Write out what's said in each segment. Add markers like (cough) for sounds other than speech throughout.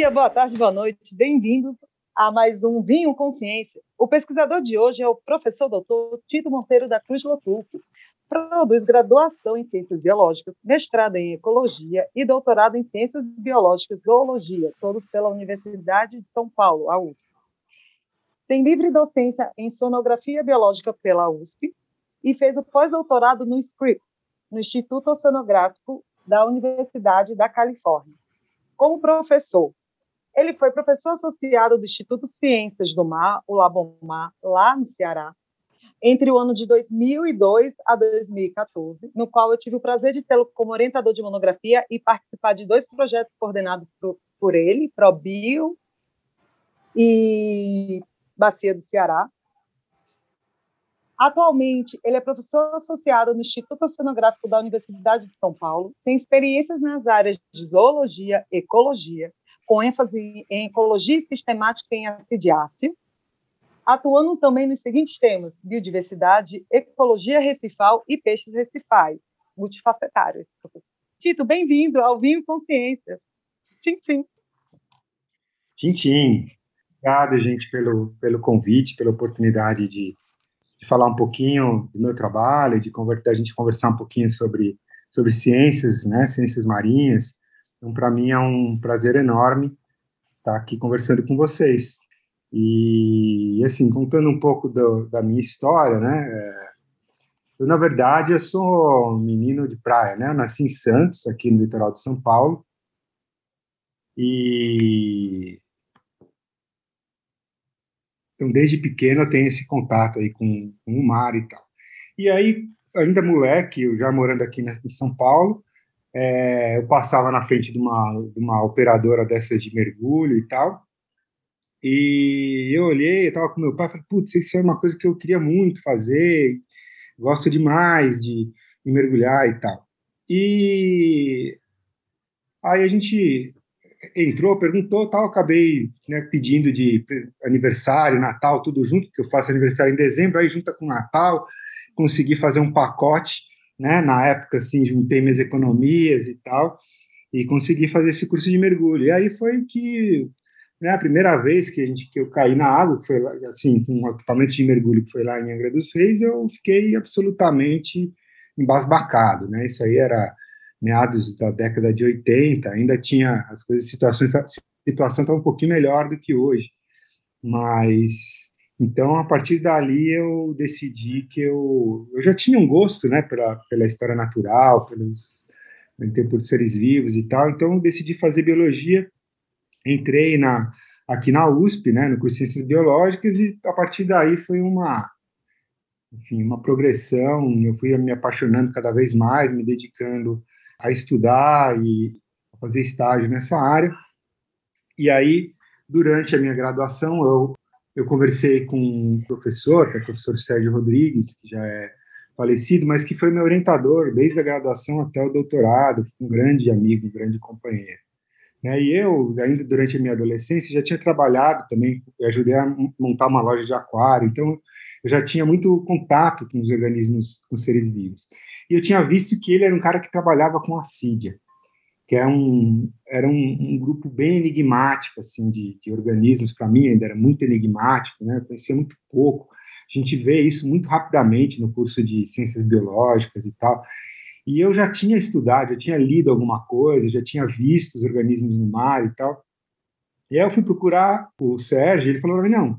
dia, boa tarde, boa noite. Bem-vindos a mais um Vinho Consciência. O pesquisador de hoje é o professor doutor Tito Monteiro da Cruz Lotufo. Produz graduação em Ciências Biológicas, mestrado em Ecologia e doutorado em Ciências Biológicas e Zoologia, todos pela Universidade de São Paulo, a USP. Tem livre docência em Sonografia Biológica pela USP e fez o pós-doutorado no SCRIPT, no Instituto Oceanográfico da Universidade da Califórnia. Como professor, ele foi professor associado do Instituto Ciências do Mar, o Labomar, lá no Ceará, entre o ano de 2002 a 2014, no qual eu tive o prazer de tê-lo como orientador de monografia e participar de dois projetos coordenados por, por ele, ProBio e Bacia do Ceará. Atualmente, ele é professor associado no Instituto Oceanográfico da Universidade de São Paulo, tem experiências nas áreas de zoologia, ecologia, com ênfase em ecologia sistemática em acidiácea, atuando também nos seguintes temas: biodiversidade, ecologia recifal e peixes recifais, multifacetários. Tito, bem-vindo ao Vinho Consciência. Tchim, tchim. Tchim, tchim. Obrigado, gente, pelo, pelo convite, pela oportunidade de, de falar um pouquinho do meu trabalho, de converter, a gente conversar um pouquinho sobre, sobre ciências, né, ciências marinhas, então, para mim é um prazer enorme estar aqui conversando com vocês. E, assim, contando um pouco do, da minha história, né? É, eu, na verdade, eu sou um menino de praia, né? Eu nasci em Santos, aqui no litoral de São Paulo. E então, desde pequeno, eu tenho esse contato aí com, com o mar e tal. E aí, ainda moleque, eu já morando aqui em São Paulo, é, eu passava na frente de uma, de uma operadora dessas de mergulho e tal, e eu olhei, eu tava com meu pai, falei, putz, isso é uma coisa que eu queria muito fazer, gosto demais de, de mergulhar e tal. E aí a gente entrou, perguntou, tal, acabei né, pedindo de aniversário, Natal, tudo junto, que eu faço aniversário em dezembro, aí junta com Natal, consegui fazer um pacote né? Na época, assim, juntei minhas economias e tal, e consegui fazer esse curso de mergulho. E aí foi que, né, a primeira vez que, a gente, que eu caí na água, que foi, assim, com um equipamento de mergulho que foi lá em Angra dos Reis, eu fiquei absolutamente embasbacado, né? Isso aí era meados da década de 80, ainda tinha as coisas, situações, a situação estava um pouquinho melhor do que hoje, mas então, a partir dali, eu decidi que eu, eu já tinha um gosto né, pela, pela história natural, pelos por seres vivos e tal, então eu decidi fazer biologia, entrei na, aqui na USP, né, no curso de Ciências Biológicas, e a partir daí foi uma, enfim, uma progressão, eu fui me apaixonando cada vez mais, me dedicando a estudar e a fazer estágio nessa área, e aí, durante a minha graduação, eu eu conversei com um professor, que é o professor Sérgio Rodrigues, que já é falecido, mas que foi meu orientador desde a graduação até o doutorado, um grande amigo, um grande companheiro. Né, e eu, ainda durante a minha adolescência, já tinha trabalhado também, ajudei a montar uma loja de aquário, então eu já tinha muito contato com os organismos, com os seres vivos. E eu tinha visto que ele era um cara que trabalhava com assídia que é um, era um, um, grupo bem enigmático assim de, de organismos. Para mim ainda era muito enigmático né? Eu conhecia muito pouco. A gente vê isso muito rapidamente no curso de ciências biológicas e tal. E eu já tinha estudado, eu tinha lido alguma coisa, já tinha visto os organismos no mar e tal. E aí eu fui procurar o Sérgio, ele falou para mim, não,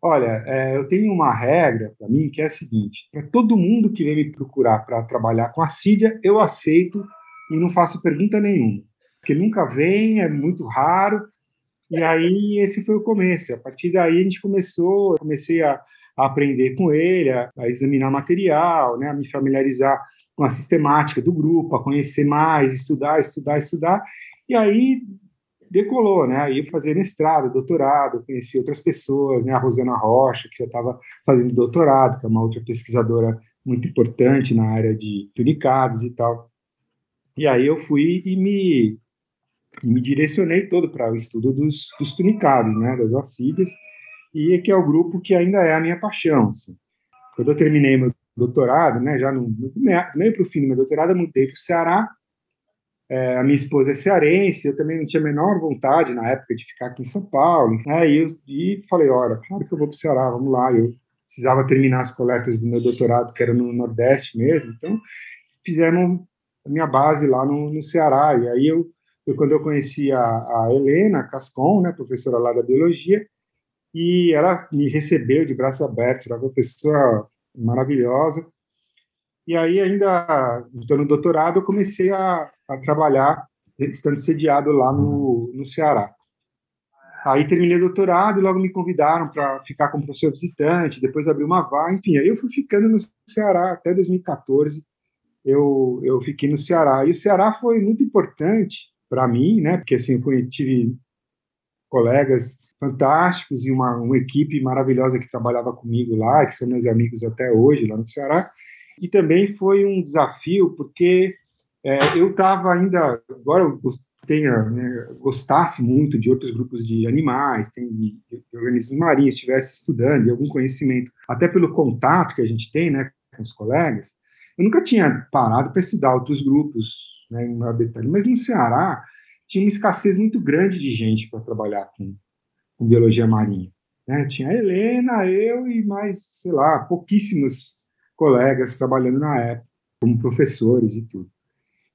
olha, é, eu tenho uma regra para mim que é a seguinte, para todo mundo que vem me procurar para trabalhar com a CIDIA, eu aceito e não faço pergunta nenhuma, porque nunca vem, é muito raro. E aí esse foi o começo. A partir daí a gente começou, comecei a, a aprender com ele, a, a, examinar material, né, a me familiarizar com a sistemática do grupo, a conhecer mais, estudar, estudar, estudar. E aí decolou, né? Aí eu fazia mestrado, doutorado, conheci outras pessoas, né? A Rosana Rocha, que já estava fazendo doutorado, que é uma outra pesquisadora muito importante na área de tunicados e tal. E aí eu fui e me, e me direcionei todo para o estudo dos, dos tunicados, né? Das acídeas, e que é o grupo que ainda é a minha paixão, assim. Quando eu terminei meu doutorado, né? Já no, no meio para o fim do meu doutorado, eu mudei para o Ceará, é, a minha esposa é cearense, eu também não tinha a menor vontade na época de ficar aqui em São Paulo. Né? E, eu, e falei: olha, claro que eu vou para o Ceará, vamos lá. Eu precisava terminar as coletas do meu doutorado, que era no Nordeste mesmo, então fizemos minha base lá no, no Ceará. E aí eu, eu, quando eu conheci a, a Helena Cascon, né, professora lá da biologia, e ela me recebeu de braços abertos, era uma pessoa maravilhosa. E aí, ainda então, no doutorado, eu comecei a, a trabalhar, estando sediado lá no, no Ceará. Aí terminei o doutorado e logo me convidaram para ficar como professor visitante, depois abri uma vaga, enfim, aí eu fui ficando no Ceará até 2014. Eu, eu fiquei no Ceará. E o Ceará foi muito importante para mim, né? Porque assim, eu tive colegas fantásticos e uma, uma equipe maravilhosa que trabalhava comigo lá, que são meus amigos até hoje lá no Ceará. E também foi um desafio, porque é, eu estava ainda, agora eu tenha, né, gostasse muito de outros grupos de animais, tem, de, de organismos marinhos, estivesse estudando e algum conhecimento, até pelo contato que a gente tem né, com os colegas, eu nunca tinha parado para estudar outros grupos né, em maior detalhe, mas no Ceará tinha uma escassez muito grande de gente para trabalhar com, com biologia marinha. Né? Tinha a Helena, eu e mais, sei lá, pouquíssimos colegas trabalhando na época, como professores e tudo.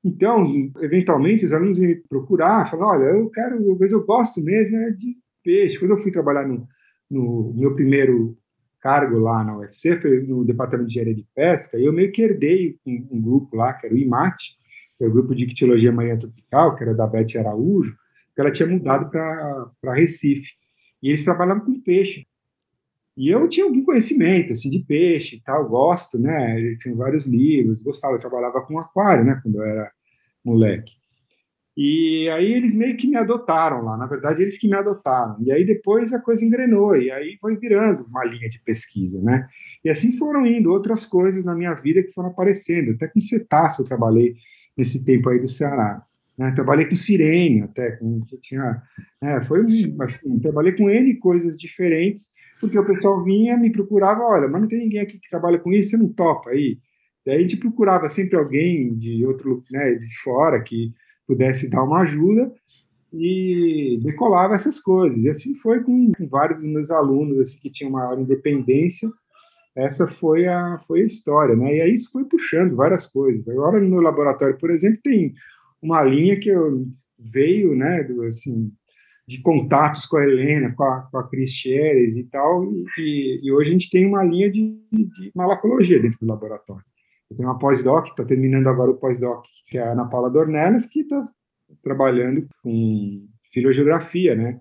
Então, eventualmente, os alunos me procuraram, falaram, olha, eu quero, mas eu gosto mesmo é de peixe. Quando eu fui trabalhar no, no meu primeiro cargo lá na UFC, foi no Departamento de Engenharia de Pesca, e eu meio que herdei um, um grupo lá, que era o IMAT, que é o grupo de ictiologia marinha tropical, que era da Beth Araújo, que ela tinha mudado para Recife. E eles trabalhavam com peixe. E eu tinha algum conhecimento, assim, de peixe e tal, gosto, né? Tinha vários livros, gostava, eu trabalhava com aquário, né, quando eu era moleque. E aí eles meio que me adotaram lá, na verdade eles que me adotaram. E aí depois a coisa engrenou, e aí foi virando uma linha de pesquisa, né? E assim foram indo outras coisas na minha vida que foram aparecendo. Até com cetáceo eu trabalhei nesse tempo aí do Ceará. Né? Trabalhei com sirene até, com, tinha, é, foi assim, trabalhei com N coisas diferentes porque o pessoal vinha, me procurava, olha, mas não tem ninguém aqui que trabalha com isso, você não topa aí. Daí a gente procurava sempre alguém de outro, né, de fora que pudesse dar uma ajuda e decolava essas coisas. E assim foi com, com vários dos meus alunos assim que tinham maior independência. Essa foi a foi a história, né? E aí isso foi puxando várias coisas. Agora no meu laboratório, por exemplo, tem uma linha que eu veio, né, do assim, de contatos com a Helena, com a, com a Cris Scheres e tal, e, e, hoje a gente tem uma linha de, de malacologia dentro do laboratório. Eu tenho uma pós-doc, está terminando agora o pós-doc, que é a Ana Paula Dornelas, que está trabalhando com filogeografia, né?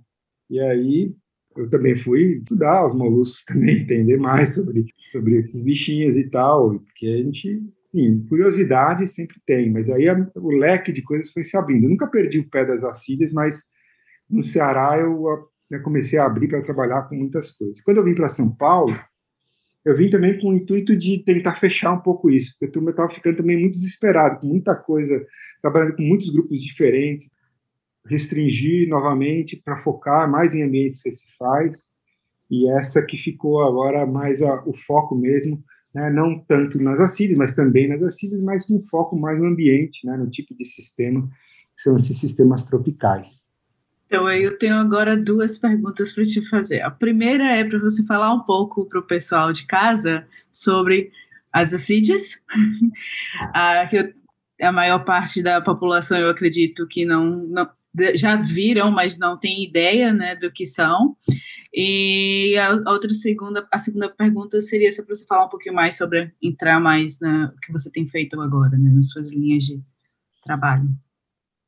E aí eu também fui estudar os moluscos (laughs) também, entender mais sobre, sobre esses bichinhos e tal, porque a gente, enfim, curiosidade sempre tem, mas aí a, o leque de coisas foi se abrindo. Eu nunca perdi o pé das acídeas, mas no Ceará eu né, comecei a abrir para trabalhar com muitas coisas. Quando eu vim para São Paulo, eu vim também com o intuito de tentar fechar um pouco isso, porque eu estava ficando também muito desesperado, com muita coisa, trabalhando com muitos grupos diferentes, restringir novamente para focar mais em ambientes recifais, e essa que ficou agora mais a, o foco mesmo, né, não tanto nas acídeas, mas também nas acídeas, mas com foco mais no ambiente, né, no tipo de sistema, que são esses sistemas tropicais. Então, eu tenho agora duas perguntas para te fazer. A primeira é para você falar um pouco para o pessoal de casa sobre as assídias, (laughs) a, a maior parte da população, eu acredito que não, não já viram, mas não tem ideia né, do que são. E a outra segunda, a segunda pergunta seria se você falar um pouquinho mais sobre entrar mais na que você tem feito agora, né, nas suas linhas de trabalho.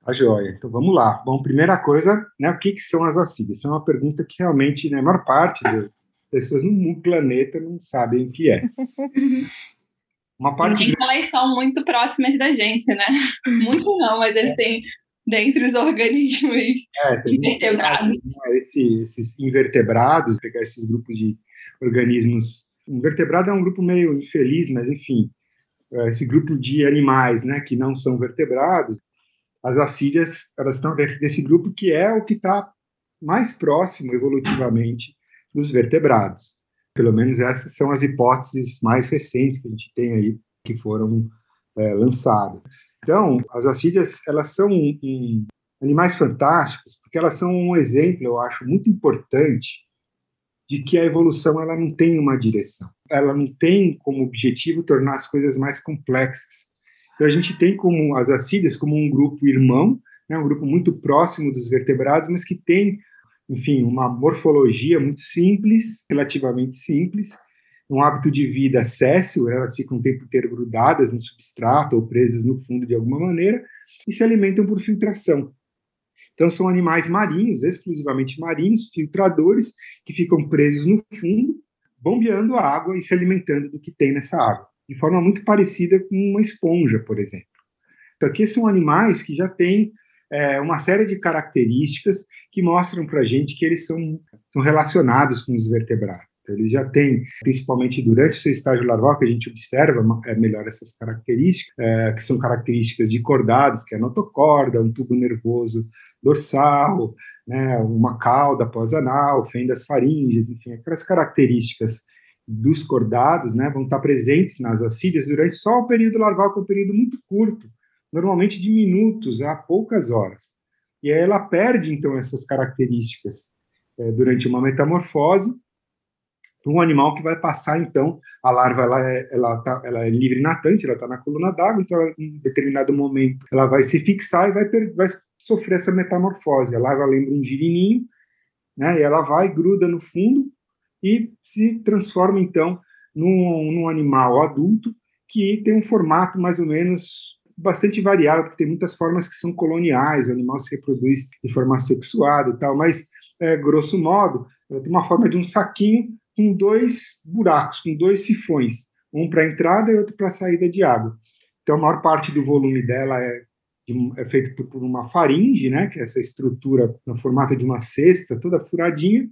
A joia. Então vamos lá. Bom, primeira coisa, né, o que, que são as acídeas? Essa é uma pergunta que realmente né, a maior parte das pessoas no planeta não sabem o que é. (laughs) Uma parte. Tem grande... elas são muito próximas da gente, né? (laughs) Muito não, mas eles têm dentre os organismos é, invertebrados. Esse, esses invertebrados, pegar esses grupos de organismos. Invertebrado é um grupo meio infeliz, mas enfim, é, esse grupo de animais, né, que não são vertebrados, as acídeas, elas estão dentro desse grupo que é o que está mais próximo evolutivamente dos vertebrados. Pelo menos essas são as hipóteses mais recentes que a gente tem aí, que foram é, lançadas. Então, as acídeas, elas são um, um, animais fantásticos, porque elas são um exemplo, eu acho, muito importante de que a evolução ela não tem uma direção. Ela não tem como objetivo tornar as coisas mais complexas. Então, a gente tem como as acídeas como um grupo irmão, né, um grupo muito próximo dos vertebrados, mas que tem enfim, uma morfologia muito simples, relativamente simples, um hábito de vida céssio, elas ficam o tempo inteiro grudadas no substrato ou presas no fundo de alguma maneira, e se alimentam por filtração. Então, são animais marinhos, exclusivamente marinhos, filtradores, que ficam presos no fundo, bombeando a água e se alimentando do que tem nessa água, de forma muito parecida com uma esponja, por exemplo. Então, aqui são animais que já têm é, uma série de características que mostram para a gente que eles são, são relacionados com os vertebrados. Então, eles já têm, principalmente durante o seu estágio larval, que a gente observa é, melhor essas características, é, que são características de cordados, que é a notocorda, um tubo nervoso dorsal, né, uma cauda pós-anal, fendas faríngeas, enfim, aquelas características dos cordados né, vão estar presentes nas acídeas durante só o período larval, que é um período muito curto, normalmente de minutos a poucas horas. E aí ela perde, então, essas características é, durante uma metamorfose para um animal que vai passar, então, a larva ela é, ela tá, ela é livre natante, ela está na coluna d'água, então ela, em determinado momento ela vai se fixar e vai, vai sofrer essa metamorfose. A larva lembra um girininho, né, e ela vai, gruda no fundo e se transforma, então, num, num animal adulto que tem um formato mais ou menos bastante variável, porque tem muitas formas que são coloniais, o animal se reproduz de forma sexuada e tal, mas, é, grosso modo, ela tem uma forma de um saquinho com dois buracos, com dois sifões, um para entrada e outro para saída de água. Então, a maior parte do volume dela é, é feito por, por, uma faringe, né, que é essa estrutura no formato de uma cesta, toda furadinha,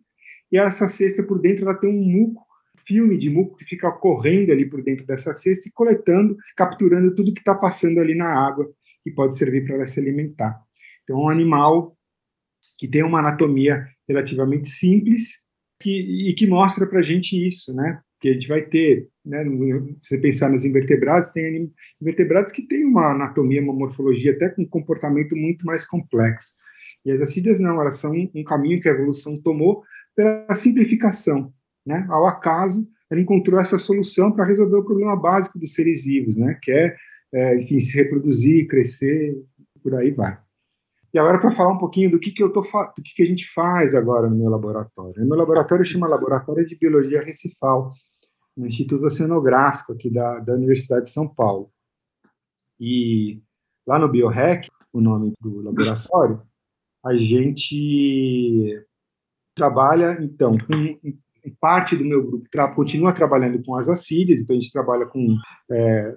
e essa cesta por dentro ela tem um muco filme de muco que fica correndo ali por dentro dessa cesta e coletando, capturando tudo que está passando ali na água que pode servir para ela se alimentar. Então, é um animal que tem uma anatomia relativamente simples que, e que mostra para a gente isso, né? Que a gente vai ter, né? Se você pensar nos invertebrados, tem invertebrados que têm uma anatomia, uma morfologia até com um comportamento muito mais complexo. E as acídeas não, elas são um caminho que a evolução tomou pela simplificação né, ao acaso, ela encontrou essa solução para resolver o problema básico dos seres vivos, né, que é, é enfim, se reproduzir, crescer, por aí vai. E agora para falar um pouquinho do que, que eu tô do que, que a gente faz agora no meu laboratório. Meu laboratório chama Laboratório de Biologia Recifal, no Instituto Oceanográfico aqui da, da Universidade de São Paulo. E lá no BioRec, o nome do laboratório, a gente trabalha então com parte do meu grupo tra continua trabalhando com as acídeas, então a gente trabalha com é,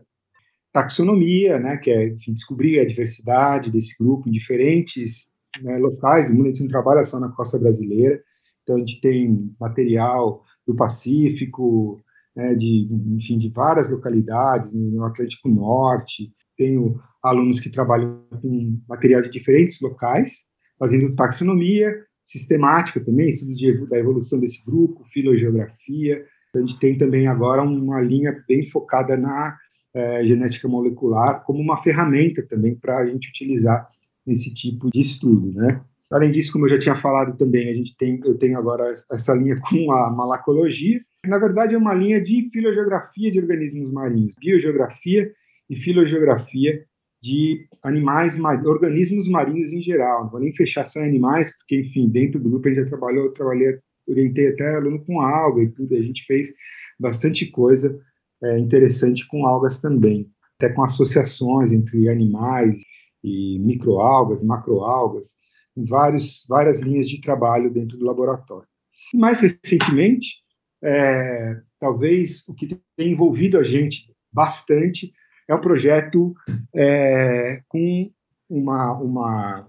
taxonomia, né, que é enfim, descobrir a diversidade desse grupo em diferentes né, locais do mundo, a gente não trabalha só na costa brasileira, então a gente tem material do Pacífico, né, de, enfim, de várias localidades, no Atlântico Norte, tenho alunos que trabalham com material de diferentes locais, fazendo taxonomia, sistemática também, estudos de, da evolução desse grupo, filogeografia. A gente tem também agora uma linha bem focada na é, genética molecular como uma ferramenta também para a gente utilizar nesse tipo de estudo, né? Além disso, como eu já tinha falado também, a gente tem, eu tenho agora essa linha (laughs) com a malacologia. Na verdade, é uma linha de filogeografia de organismos marinhos, biogeografia e filogeografia de animais, organismos marinhos em geral. Não vou nem fechar só em animais, porque, enfim, dentro do grupo a gente já trabalhou, eu trabalhei, orientei até aluno com alga e tudo, a gente fez bastante coisa é, interessante com algas também, até com associações entre animais e microalgas, macroalgas, em vários, várias linhas de trabalho dentro do laboratório. E mais recentemente, é, talvez o que tem envolvido a gente bastante é um projeto é, com uma, uma,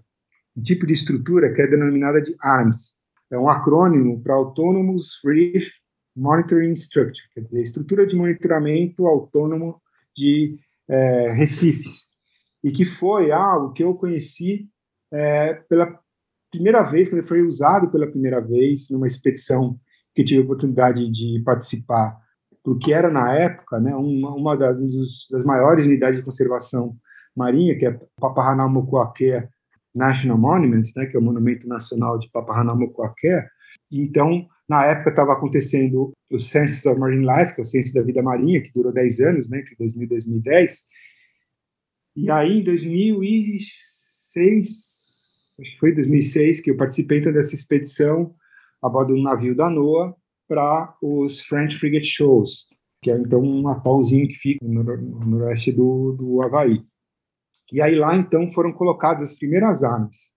um tipo de estrutura que é denominada de ARMS. É um acrônimo para Autonomous Reef Monitoring Structure, quer dizer, estrutura de monitoramento autônomo de é, recifes, e que foi algo que eu conheci é, pela primeira vez, quando foi usado pela primeira vez numa expedição que tive a oportunidade de participar, porque era na época né, uma, uma das, dos, das maiores unidades de conservação marinha, que é Papahanaumokuakea National Monument, né, que é o Monumento Nacional de Papahanaumokuakea. Então, na época estava acontecendo o Census of Marine Life, que é o Censo da Vida Marinha, que durou 10 anos, né, entre 2000 e 2010. E aí, em 2006, acho que foi em 2006, que eu participei então, dessa expedição a bordo de um navio da NOAA para os French Frigate Shows, que é então um atolzinho que fica no, noroeste do, do Havaí. E aí lá então foram colocadas as primeiras armas.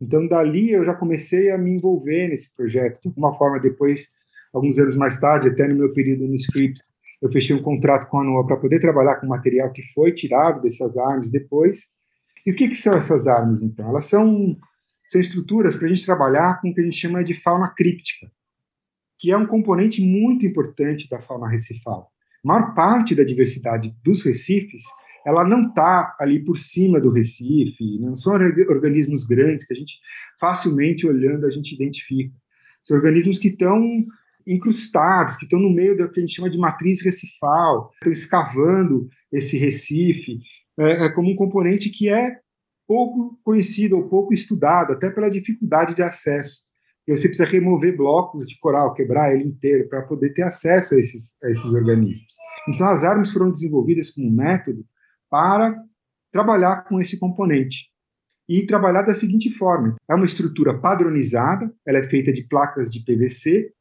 Então dali eu já comecei a me envolver nesse projeto. De alguma forma depois, alguns anos mais tarde, até no meu período no Scripps, eu fechei um contrato com a NOAA para poder trabalhar com material que foi tirado dessas armas depois. E o que, que são essas armas então? Elas são são estruturas para a gente trabalhar com o que a gente chama de fauna críptica, que é um componente muito importante da fauna recifal. A maior parte da diversidade dos recifes ela não está ali por cima do Recife, não são organismos grandes que a gente facilmente olhando a gente identifica. São organismos que estão incrustados, que estão no meio do que a gente chama de matriz recifal, estão escavando esse Recife, é, é como um componente que é pouco conhecido ou pouco estudado, até pela dificuldade de acesso. E você precisa remover blocos de coral, quebrar ele inteiro, para poder ter acesso a esses, a esses organismos. Então, as armas foram desenvolvidas como um método para trabalhar com esse componente. E trabalhar da seguinte forma: é uma estrutura padronizada, ela é feita de placas de PVC,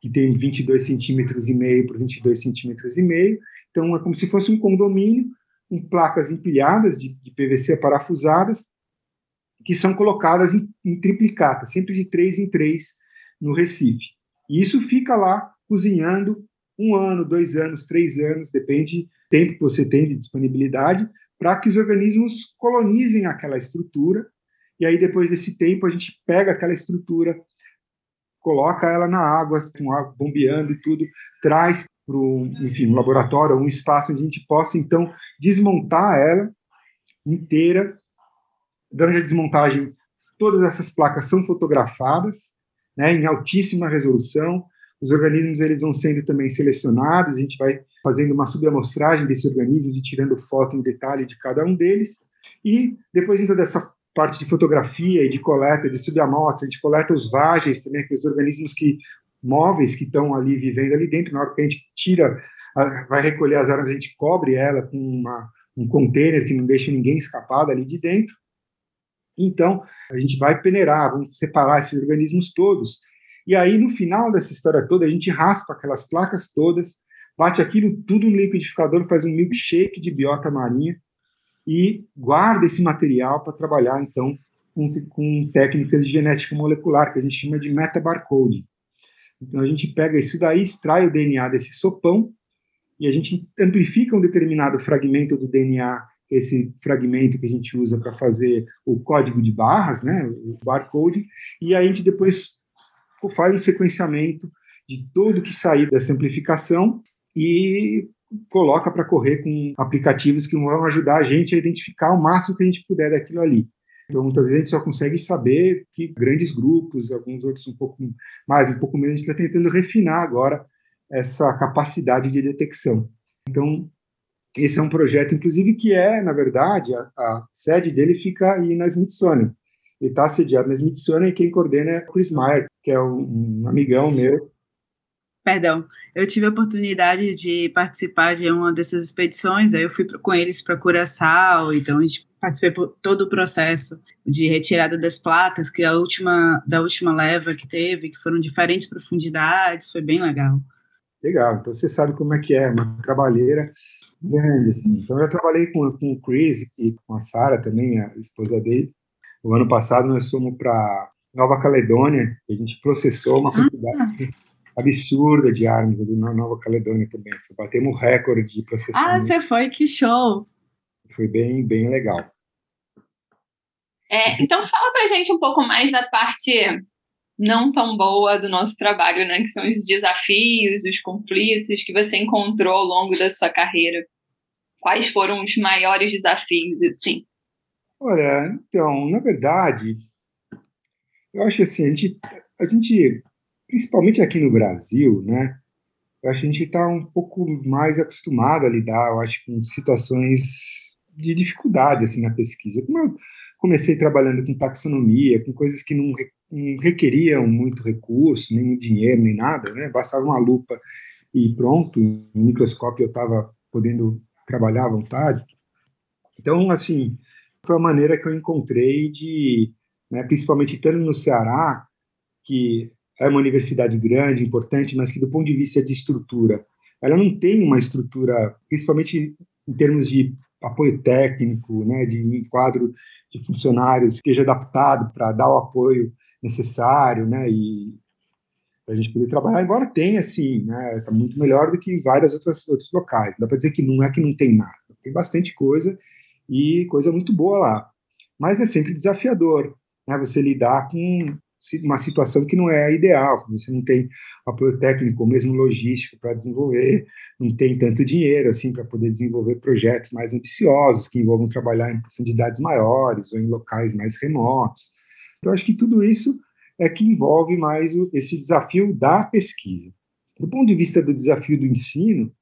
que tem 22 centímetros e meio por 22 centímetros e meio. Então, é como se fosse um condomínio com placas empilhadas de, de PVC parafusadas, que são colocadas em, em triplicata, sempre de três em três no Recife. E isso fica lá cozinhando um ano, dois anos, três anos, depende do tempo que você tem de disponibilidade, para que os organismos colonizem aquela estrutura. E aí, depois desse tempo, a gente pega aquela estrutura, coloca ela na água, com água bombeando e tudo, traz para um laboratório, um espaço onde a gente possa, então, desmontar ela inteira. Durante a desmontagem, todas essas placas são fotografadas né, em altíssima resolução, os organismos eles vão sendo também selecionados, a gente vai fazendo uma subamostragem desses organismos e tirando foto em detalhe de cada um deles. E depois então dessa parte de fotografia e de coleta de subamostra, a gente coleta os vagens também, aqueles organismos que móveis que estão ali vivendo ali dentro. Na hora que a gente tira, vai recolher as armas, a gente cobre ela com uma, um container que não deixa ninguém escapar dali de dentro. Então, a gente vai peneirar, vamos separar esses organismos todos e aí, no final dessa história toda, a gente raspa aquelas placas todas, bate aquilo tudo no liquidificador, faz um milkshake de biota marinha e guarda esse material para trabalhar, então, com, com, técnicas de genética molecular, que a gente chama de metabarcode. Então, a gente pega isso daí, extrai o DNA desse sopão e a gente amplifica um determinado fragmento do DNA, esse fragmento que a gente usa para fazer o código de barras, né, o barcode, e a gente depois faz um sequenciamento de tudo que sair dessa amplificação e coloca para correr com aplicativos que vão ajudar a gente a identificar o máximo que a gente puder daquilo ali. Então, muitas vezes a gente só consegue saber que grandes grupos, alguns outros um pouco mais, um pouco menos, a gente está tentando refinar agora essa capacidade de detecção. Então, esse é um projeto, inclusive, que é, na verdade, a, a sede dele fica aí na Smithsonian. Ele está sediado na Smithsonian e quem coordena é Chris Meyer, que é um, um amigão meu. Perdão, eu tive a oportunidade de participar de uma dessas expedições, aí eu fui com eles para Curaçao, então a gente participei por todo o processo de retirada das placas, que é a última da última leva que teve, que foram diferentes profundidades, foi bem legal. Legal, então você sabe como é que é, uma trabalheira grande, assim. Então eu trabalhei com, com o Chris e com a Sara também, a esposa dele. O ano passado nós fomos para Nova Caledônia, a gente processou uma quantidade ah. absurda de armas ali na Nova Caledônia também. Batemos recorde de processamento. Ah, você foi? Que show! Foi bem, bem legal. É, então fala pra gente um pouco mais da parte não tão boa do nosso trabalho, né? Que são os desafios, os conflitos que você encontrou ao longo da sua carreira. Quais foram os maiores desafios, assim? Olha, então, na verdade, eu acho assim, a gente, a gente principalmente aqui no Brasil, né? Eu acho que a gente está um pouco mais acostumado a lidar, eu acho, com situações de dificuldade assim na pesquisa. Como eu comecei trabalhando com taxonomia, com coisas que não, não requeriam muito recurso, nem dinheiro, nem nada, né? Bastava uma lupa e pronto, no microscópio eu estava podendo trabalhar à vontade. Então, assim, foi a maneira que eu encontrei de, né, principalmente estando no Ceará, que é uma universidade grande, importante, mas que do ponto de vista de estrutura, ela não tem uma estrutura, principalmente em termos de apoio técnico, né, de um quadro de funcionários que esteja adaptado para dar o apoio necessário, né, e para a gente poder trabalhar, embora tenha, sim, né, está muito melhor do que vários outros locais. Dá para dizer que não é que não tem nada, tem bastante coisa e coisa muito boa lá. Mas é sempre desafiador, né, você lidar com uma situação que não é ideal, você não tem apoio técnico ou mesmo logístico para desenvolver, não tem tanto dinheiro assim para poder desenvolver projetos mais ambiciosos que envolvam trabalhar em profundidades maiores ou em locais mais remotos. Então acho que tudo isso é que envolve mais esse desafio da pesquisa. Do ponto de vista do desafio do ensino,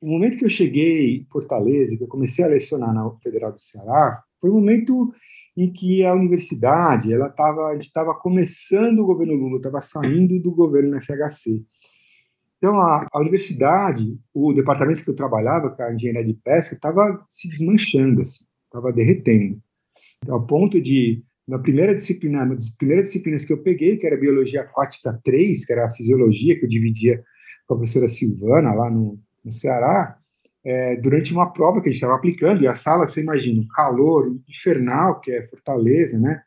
o momento que eu cheguei em Fortaleza, que eu comecei a lecionar na Federal do Ceará, foi um momento em que a universidade, ela tava, a gente estava começando o governo Lula, estava saindo do governo FHC. Então, a, a, universidade, o departamento que eu trabalhava, que é a engenharia de pesca, estava se desmanchando, estava assim, derretendo. Então, ao ponto de, na primeira disciplina, uma das primeiras disciplinas que eu peguei, que era Biologia Aquática 3, que era a Fisiologia, que eu dividia com a professora Silvana, lá no, no Ceará, é, durante uma prova que a gente estava aplicando, e a sala, você imagina, um calor infernal, que é Fortaleza, né?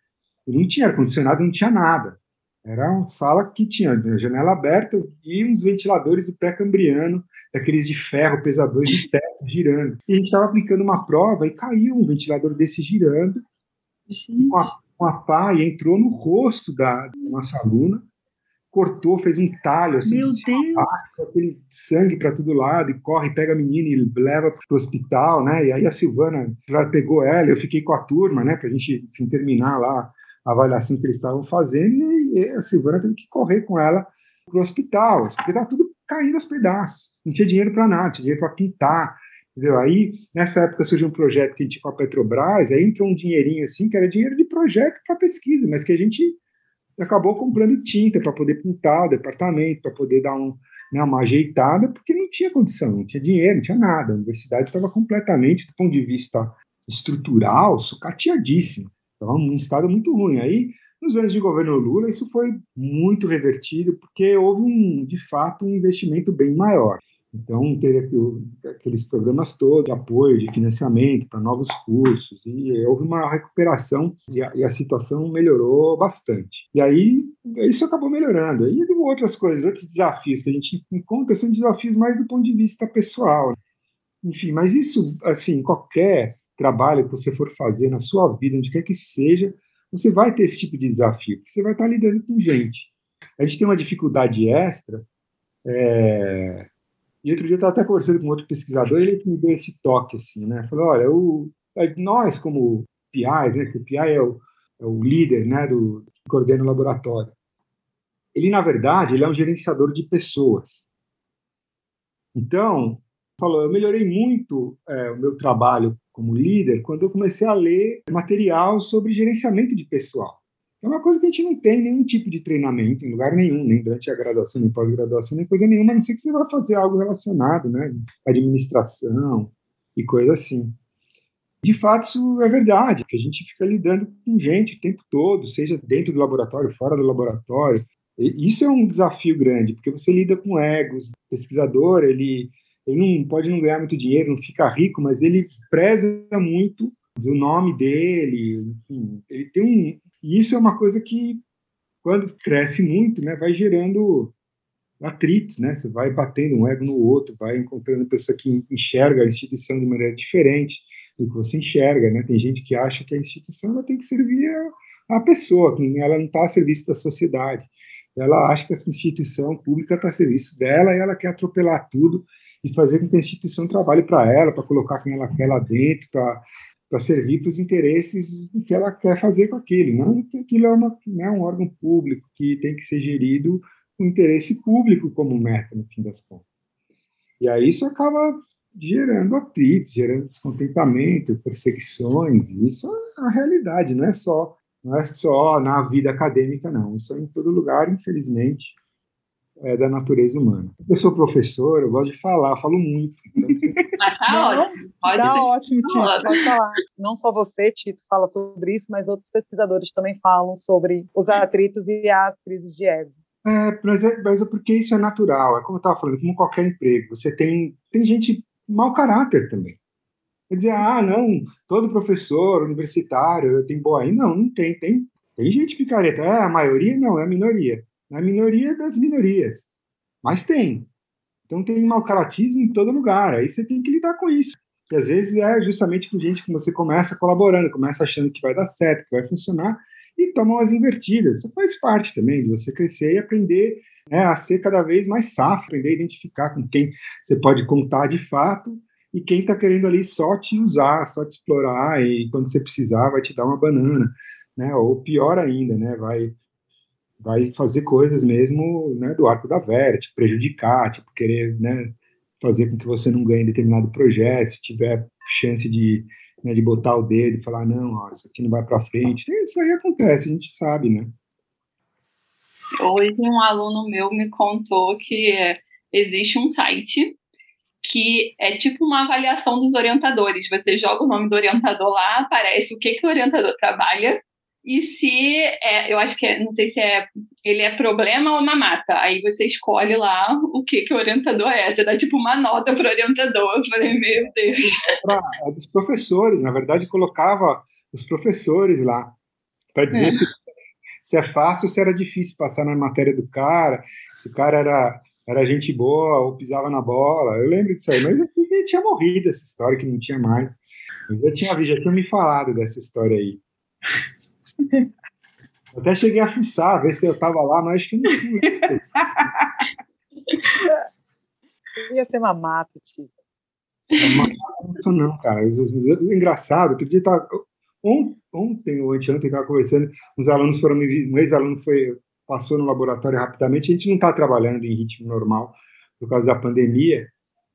E não tinha ar-condicionado, não tinha nada. Era uma sala que tinha janela aberta e uns ventiladores do pré-cambriano, daqueles de ferro pesadores de teto girando. E a gente estava aplicando uma prova e caiu um ventilador desse girando, com a, com a pá e entrou no rosto da, nossa aluna cortou, fez um talho assim, Meu Deus. aquele sangue para todo lado e corre, pega a menina e leva para o hospital, né? E aí a Silvana pegou ela, eu fiquei com a turma, né, para a gente enfim, terminar lá a avaliação que eles estavam fazendo e a Silvana teve que correr com ela para o hospital, porque estava tudo caindo aos pedaços, não tinha dinheiro para nada, tinha dinheiro para pintar, entendeu? Aí nessa época surgiu um projeto que a gente com a Petrobras, aí entrou um dinheirinho assim que era dinheiro de projeto para pesquisa, mas que a gente acabou comprando tinta para poder pintar o departamento, para poder dar um, né, uma ajeitada, porque não tinha condição, não tinha dinheiro, não tinha nada. A universidade estava completamente, do ponto de vista estrutural, sucateadíssima. Estava num estado muito ruim. Aí, nos anos de governo Lula, isso foi muito revertido, porque houve, um, de fato, um investimento bem maior. Então, teve aqueles programas todos de apoio, de financiamento para novos cursos, e houve uma recuperação e a, e a, situação melhorou bastante. E aí, isso acabou melhorando. E outras coisas, outros desafios que a gente encontra são desafios mais do ponto de vista pessoal. Enfim, mas isso, assim, qualquer trabalho que você for fazer na sua vida, onde quer que seja, você vai ter esse tipo de desafio, porque você vai estar lidando com gente. A gente tem uma dificuldade extra, é, e outro dia eu estava até conversando com outro pesquisador, e ele me deu esse toque, assim, né? Falou, olha, o, nós como PIs, né, que o PI é o, é o líder, né, do que coordena o laboratório, ele, na verdade, ele é um gerenciador de pessoas. Então, falou, eu melhorei muito é, o meu trabalho como líder quando eu comecei a ler material sobre gerenciamento de pessoal. É uma coisa que a gente não tem nenhum tipo de treinamento em lugar nenhum, nem durante a graduação, nem pós-graduação, nem coisa nenhuma, a não ser que você vá fazer algo relacionado, né? Administração e coisa assim. De fato, isso é verdade, que a gente fica lidando com gente o tempo todo, seja dentro do laboratório, fora do laboratório. E isso é um desafio grande, porque você lida com egos. O pesquisador, ele, ele não pode não ganhar muito dinheiro, não fica rico, mas ele preza muito o nome dele, enfim, ele tem um, e isso é uma coisa que, quando cresce muito, né, vai gerando atritos, né? Você vai batendo um ego no outro, vai encontrando pessoa que enxerga a instituição de maneira diferente, do que você enxerga, né? Tem gente que acha que a instituição ela tem que servir a, a pessoa, que ela não está a serviço da sociedade. Ela acha que essa instituição pública está a serviço dela e ela quer atropelar tudo e fazer com que a instituição trabalhe para ela, para colocar quem ela quer lá dentro, para servir para os interesses que ela quer fazer com aquilo. Não que aquilo é uma, né, um órgão público que tem que ser gerido com interesse público como meta, no fim das contas. E aí isso acaba gerando atritos, gerando descontentamento, perseguições, isso é a realidade, não é só não é só na vida acadêmica, não. Isso é em todo lugar, infelizmente, é da natureza humana. Eu sou professor, eu gosto de falar, eu falo muito. Então você... (laughs) Mas tá ótimo. Pode tá ótimo, Tito. Pode falar. Não só você, Tito, fala sobre isso, mas outros pesquisadores também falam sobre os atritos e as crises de ego. É, mas é, mas é porque isso é natural. É como eu estava falando, como qualquer emprego. Você tem, tem gente mau caráter também. Quer dizer, ah, não, todo professor universitário tem boa aí. Não, não tem. Tem, tem gente picareta. É a maioria? Não, é a minoria. É a minoria das minorias. Mas tem. Então tem mau caratismo em todo lugar. Aí você tem que lidar com isso. E às vezes é justamente com gente que você começa colaborando, começa achando que vai dar certo, que vai funcionar, e toma umas invertidas. Isso faz parte também de você crescer e aprender né, a ser cada vez mais safo, aprender a identificar com quem você pode contar de fato e quem está querendo ali só te usar, só te explorar, e quando você precisar vai te dar uma banana, né? Ou pior ainda, né? Vai, vai fazer coisas mesmo né, do arco da vera, te prejudicar, tipo, querer né, fazer com que você não ganhe determinado projeto, se tiver chance de, né, de botar o dedo e falar, não, ó, isso aqui não vai para frente. Isso aí acontece, a gente sabe, né? Hoje um aluno meu me contou que existe um site que é tipo uma avaliação dos orientadores. Você joga o nome do orientador lá, aparece o que, que o orientador trabalha, e se é, eu acho que é, não sei se é ele é problema ou mamata. Aí você escolhe lá o que, que o orientador é. Você dá tipo uma nota para o orientador. Eu falei, meu Deus. É dos professores, na verdade, colocava os professores lá para dizer é. se, se é fácil ou se era difícil passar na matéria do cara, se o cara era era gente boa ou pisava na bola. Eu lembro disso aí, mas eu tinha morrido essa história, que não tinha mais. Eu já tinha, já tinha me falado dessa história aí. Até cheguei a fuçar, ver se eu tava lá, mas acho que não fui. Ia ser uma mata, tio. Não, não, cara. Engraçado, outro dia tava, ontem ou anteontem, estava conversando, uns alunos foram me um ex-aluno foi passou no laboratório rapidamente. A gente não está trabalhando em ritmo normal por causa da pandemia,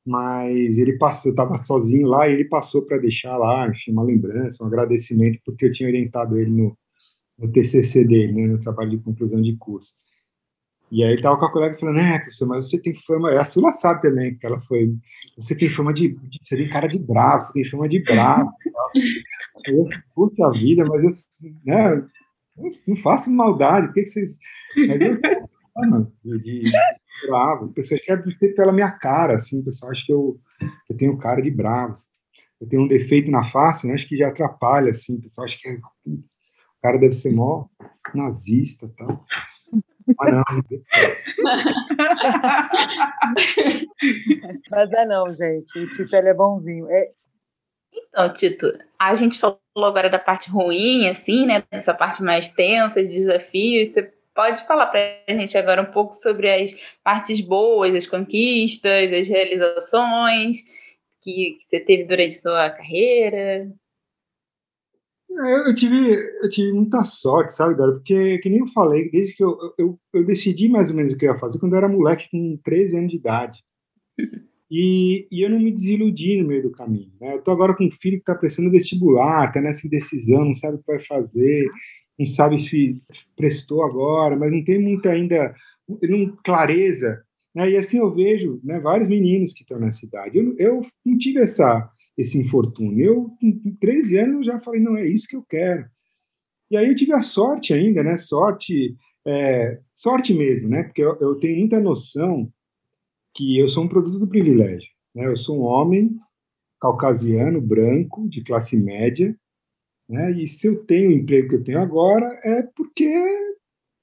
mas ele passou, eu estava sozinho lá e ele passou para deixar lá, enfim, uma lembrança, um agradecimento, porque eu tinha orientado ele no, no TCC dele, né, no trabalho de conclusão de curso. E aí estava com a colega falando, né, professor, mas você tem fama, a Sula sabe também, que ela foi, você tem fama de, de, você tem cara de bravo, você tem fama de bravo. eu, puxa vida, mas eu, né, eu não faço maldade, por que vocês mas eu fama de, de, de bravo. O pessoal quer ser pela minha cara, assim. O pessoal acha que eu, eu tenho cara de bravo. Eu tenho um defeito na face, né? Acho que já atrapalha, assim. O pessoal acha que o cara deve ser mó nazista e tal. Mas não, (laughs) Mas é não, gente. O Tito ele é bonzinho. É... Então, Tito, a gente falou agora da parte ruim, assim, né? Dessa parte mais tensa, de desafios. Você Pode falar para a gente agora um pouco sobre as partes boas, as conquistas, as realizações que, que você teve durante sua carreira? É, eu tive, eu tive muita sorte, sabe, Dora? Porque, que nem eu falei, desde que eu, eu, eu decidi mais ou menos o que eu ia fazer quando eu era moleque, com 13 anos de idade. E, e, eu não me desiludi no meio do caminho. Né? Eu estou agora com um filho que está prestando vestibular, está nessa indecisão, não sabe o que vai fazer não sabe se prestou agora, mas não tem muita ainda não, clareza. Né? E assim eu vejo né, vários meninos que estão na cidade. Eu, eu não tive essa, esse infortúnio. Eu, com 13 anos, já falei, não, é isso que eu quero. E aí eu tive a sorte ainda, né? Sorte, é, sorte mesmo, né? Porque eu, eu tenho muita noção que eu sou um produto do privilégio. Né? Eu sou um homem caucasiano, branco, de classe média, né? E se eu tenho o emprego que eu tenho agora, é porque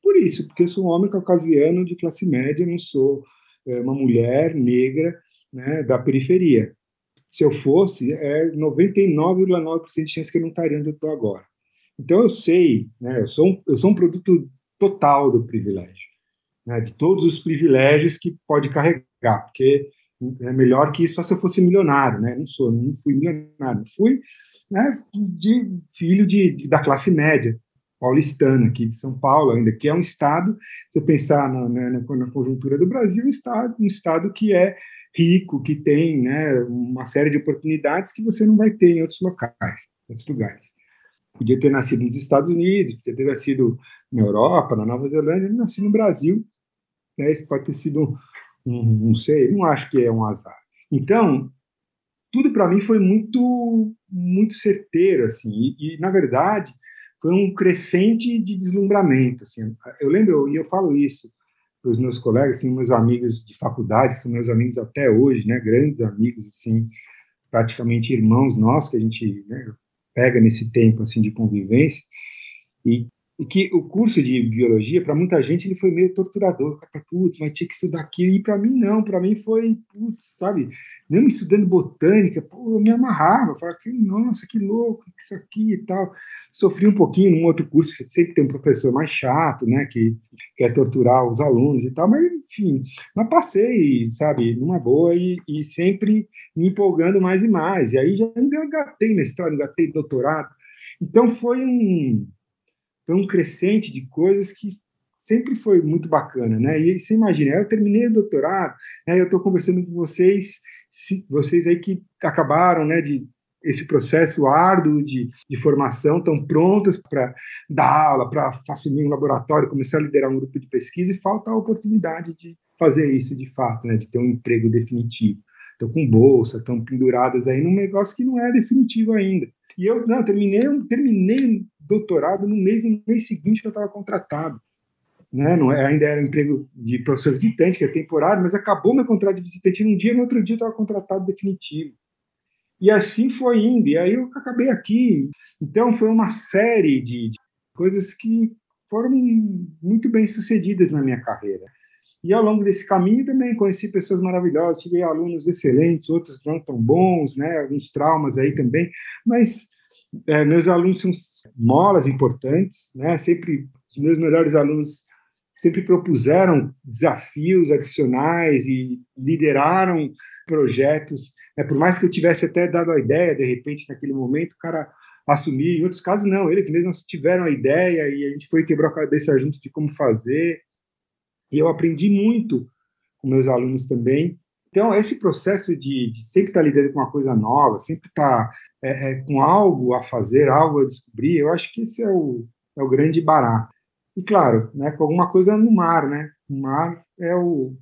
por isso, porque eu sou um homem caucasiano de classe média, não sou é, uma mulher negra né, da periferia. Se eu fosse, é 99,9% de chance que eu não estaria onde eu estou agora. Então eu sei, né, eu, sou um, eu sou um produto total do privilégio, né, de todos os privilégios que pode carregar, porque é melhor que só se eu fosse milionário, né? Não sou, não fui milionário, fui né, de filho de, de, da classe média paulistana aqui de São Paulo ainda, que é um estado, se você pensar na, na, na conjuntura do Brasil, um estado, um estado que é rico, que tem né, uma série de oportunidades que você não vai ter em outros locais, em outros lugares. Podia ter nascido nos Estados Unidos, podia ter nascido na Europa, na Nova Zelândia, nasci no Brasil. Né, isso pode ter sido, um, não sei, não acho que é um azar. Então, tudo para mim foi muito, muito certeiro, assim, e, e, na verdade foi um crescente de deslumbramento, assim. Eu lembro e eu falo isso para os meus colegas, assim, meus amigos de faculdade, que são meus amigos até hoje, né, grandes amigos, assim, praticamente irmãos nossos que a gente né, pega nesse tempo assim de convivência. E, e que o curso de biologia para muita gente ele foi meio torturador, putz, mas tinha que estudar aquilo e para mim não, para mim foi, putz, sabe, mesmo estudando botânica, pô, eu me amarrava, falava assim, nossa, que louco, isso aqui e tal. Sofri um pouquinho num outro curso, você sempre tem um professor mais chato, né, que quer torturar os alunos e tal, mas enfim, mas passei, sabe, numa boa e, e sempre me empolgando mais e mais. E aí já engatei mestrado, engatei doutorado. Então foi um, foi um crescente de coisas que sempre foi muito bacana, né? E você imagina, eu terminei o doutorado, né, eu estou conversando com vocês se, vocês aí que acabaram, né, de esse processo árduo de, de formação, estão prontas para dar aula, para assumir um laboratório, começar a liderar um grupo de pesquisa, e falta a oportunidade de fazer isso de fato, né, de ter um emprego definitivo. Estão com bolsa, estão penduradas aí num negócio que não é definitivo ainda. E eu, não, terminei, terminei doutorado no mês, no mês seguinte que eu estava contratado né? Não é, ainda era um emprego de professor visitante, que é temporário, mas acabou meu contrato de visitante num dia, no outro dia estava contratado definitivo. E assim foi indo, e aí eu acabei aqui. Então foi uma série de, de coisas que foram muito bem sucedidas na minha carreira. E ao longo desse caminho também conheci pessoas maravilhosas, tive alunos excelentes, outros não tão bons, né? Alguns traumas aí também, mas é, meus alunos são molas importantes, né? Sempre os meus melhores alunos sempre propuseram desafios adicionais e lideraram projetos. Né? Por mais que eu tivesse até dado a ideia, de repente, naquele momento, o cara assumir. Em outros casos, não, eles mesmos tiveram a ideia e a gente foi quebrar a cabeça junto de como fazer. E eu aprendi muito com meus alunos também. Então, esse processo de, de sempre estar lidando com uma coisa nova, sempre estar é, é, com algo a fazer, algo a descobrir, eu acho que esse é o, é o grande barato. E claro, né, com alguma coisa no mar, né? O mar é o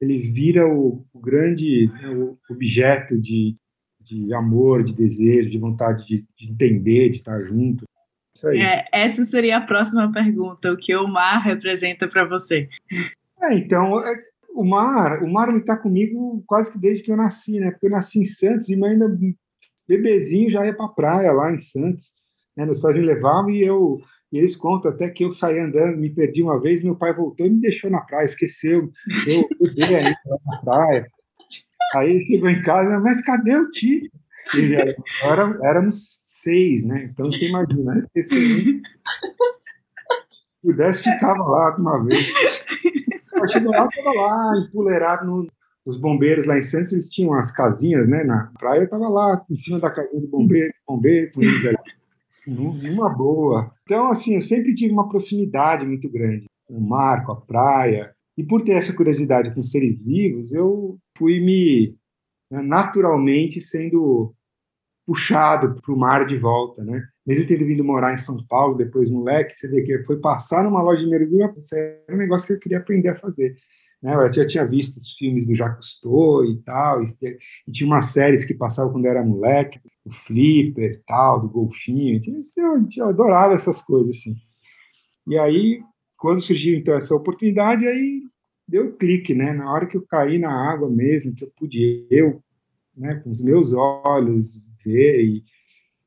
ele vira o, o grande né, o objeto de, de amor, de desejo, de vontade de, de entender, de estar junto. É, essa seria a próxima pergunta. O que o mar representa para você? É, então, é, o mar, o mar ele está comigo quase que desde que eu nasci, né? Porque eu nasci em Santos e ainda bebezinho já ia para praia lá em Santos. Né? Meus pais me levavam e eu e eles contam até que eu saí andando, me perdi uma vez, meu pai voltou e me deixou na praia, esqueceu. Eu fui aí na praia. Aí ele chegou em casa, mas cadê o tio? Era, éramos seis, né? Então você imagina, esqueceu. Se pudesse, ficava lá de uma vez. Eu cheguei lá, estava lá, empoleirado no, os bombeiros lá em Santos, eles tinham umas casinhas, né, na praia, eu estava lá, em cima da casinha do bombeiro, bombeiro, com eles ali numa boa. Então, assim, eu sempre tive uma proximidade muito grande com o mar, com a praia. E por ter essa curiosidade com seres vivos, eu fui me né, naturalmente sendo puxado para o mar de volta, né? Mesmo tendo vindo morar em São Paulo, depois moleque, você vê que foi passar numa loja de mergulho, era um negócio que eu queria aprender a fazer. Né? Eu já tinha visto os filmes do Jacques Cousteau e tal, e tinha umas séries que passavam quando eu era moleque, o Flipper tal, do golfinho, eu, eu adorava essas coisas, assim. E aí, quando surgiu, então, essa oportunidade, aí deu clique, né? Na hora que eu caí na água mesmo, que eu pude, eu, né, com os meus olhos, ver, e,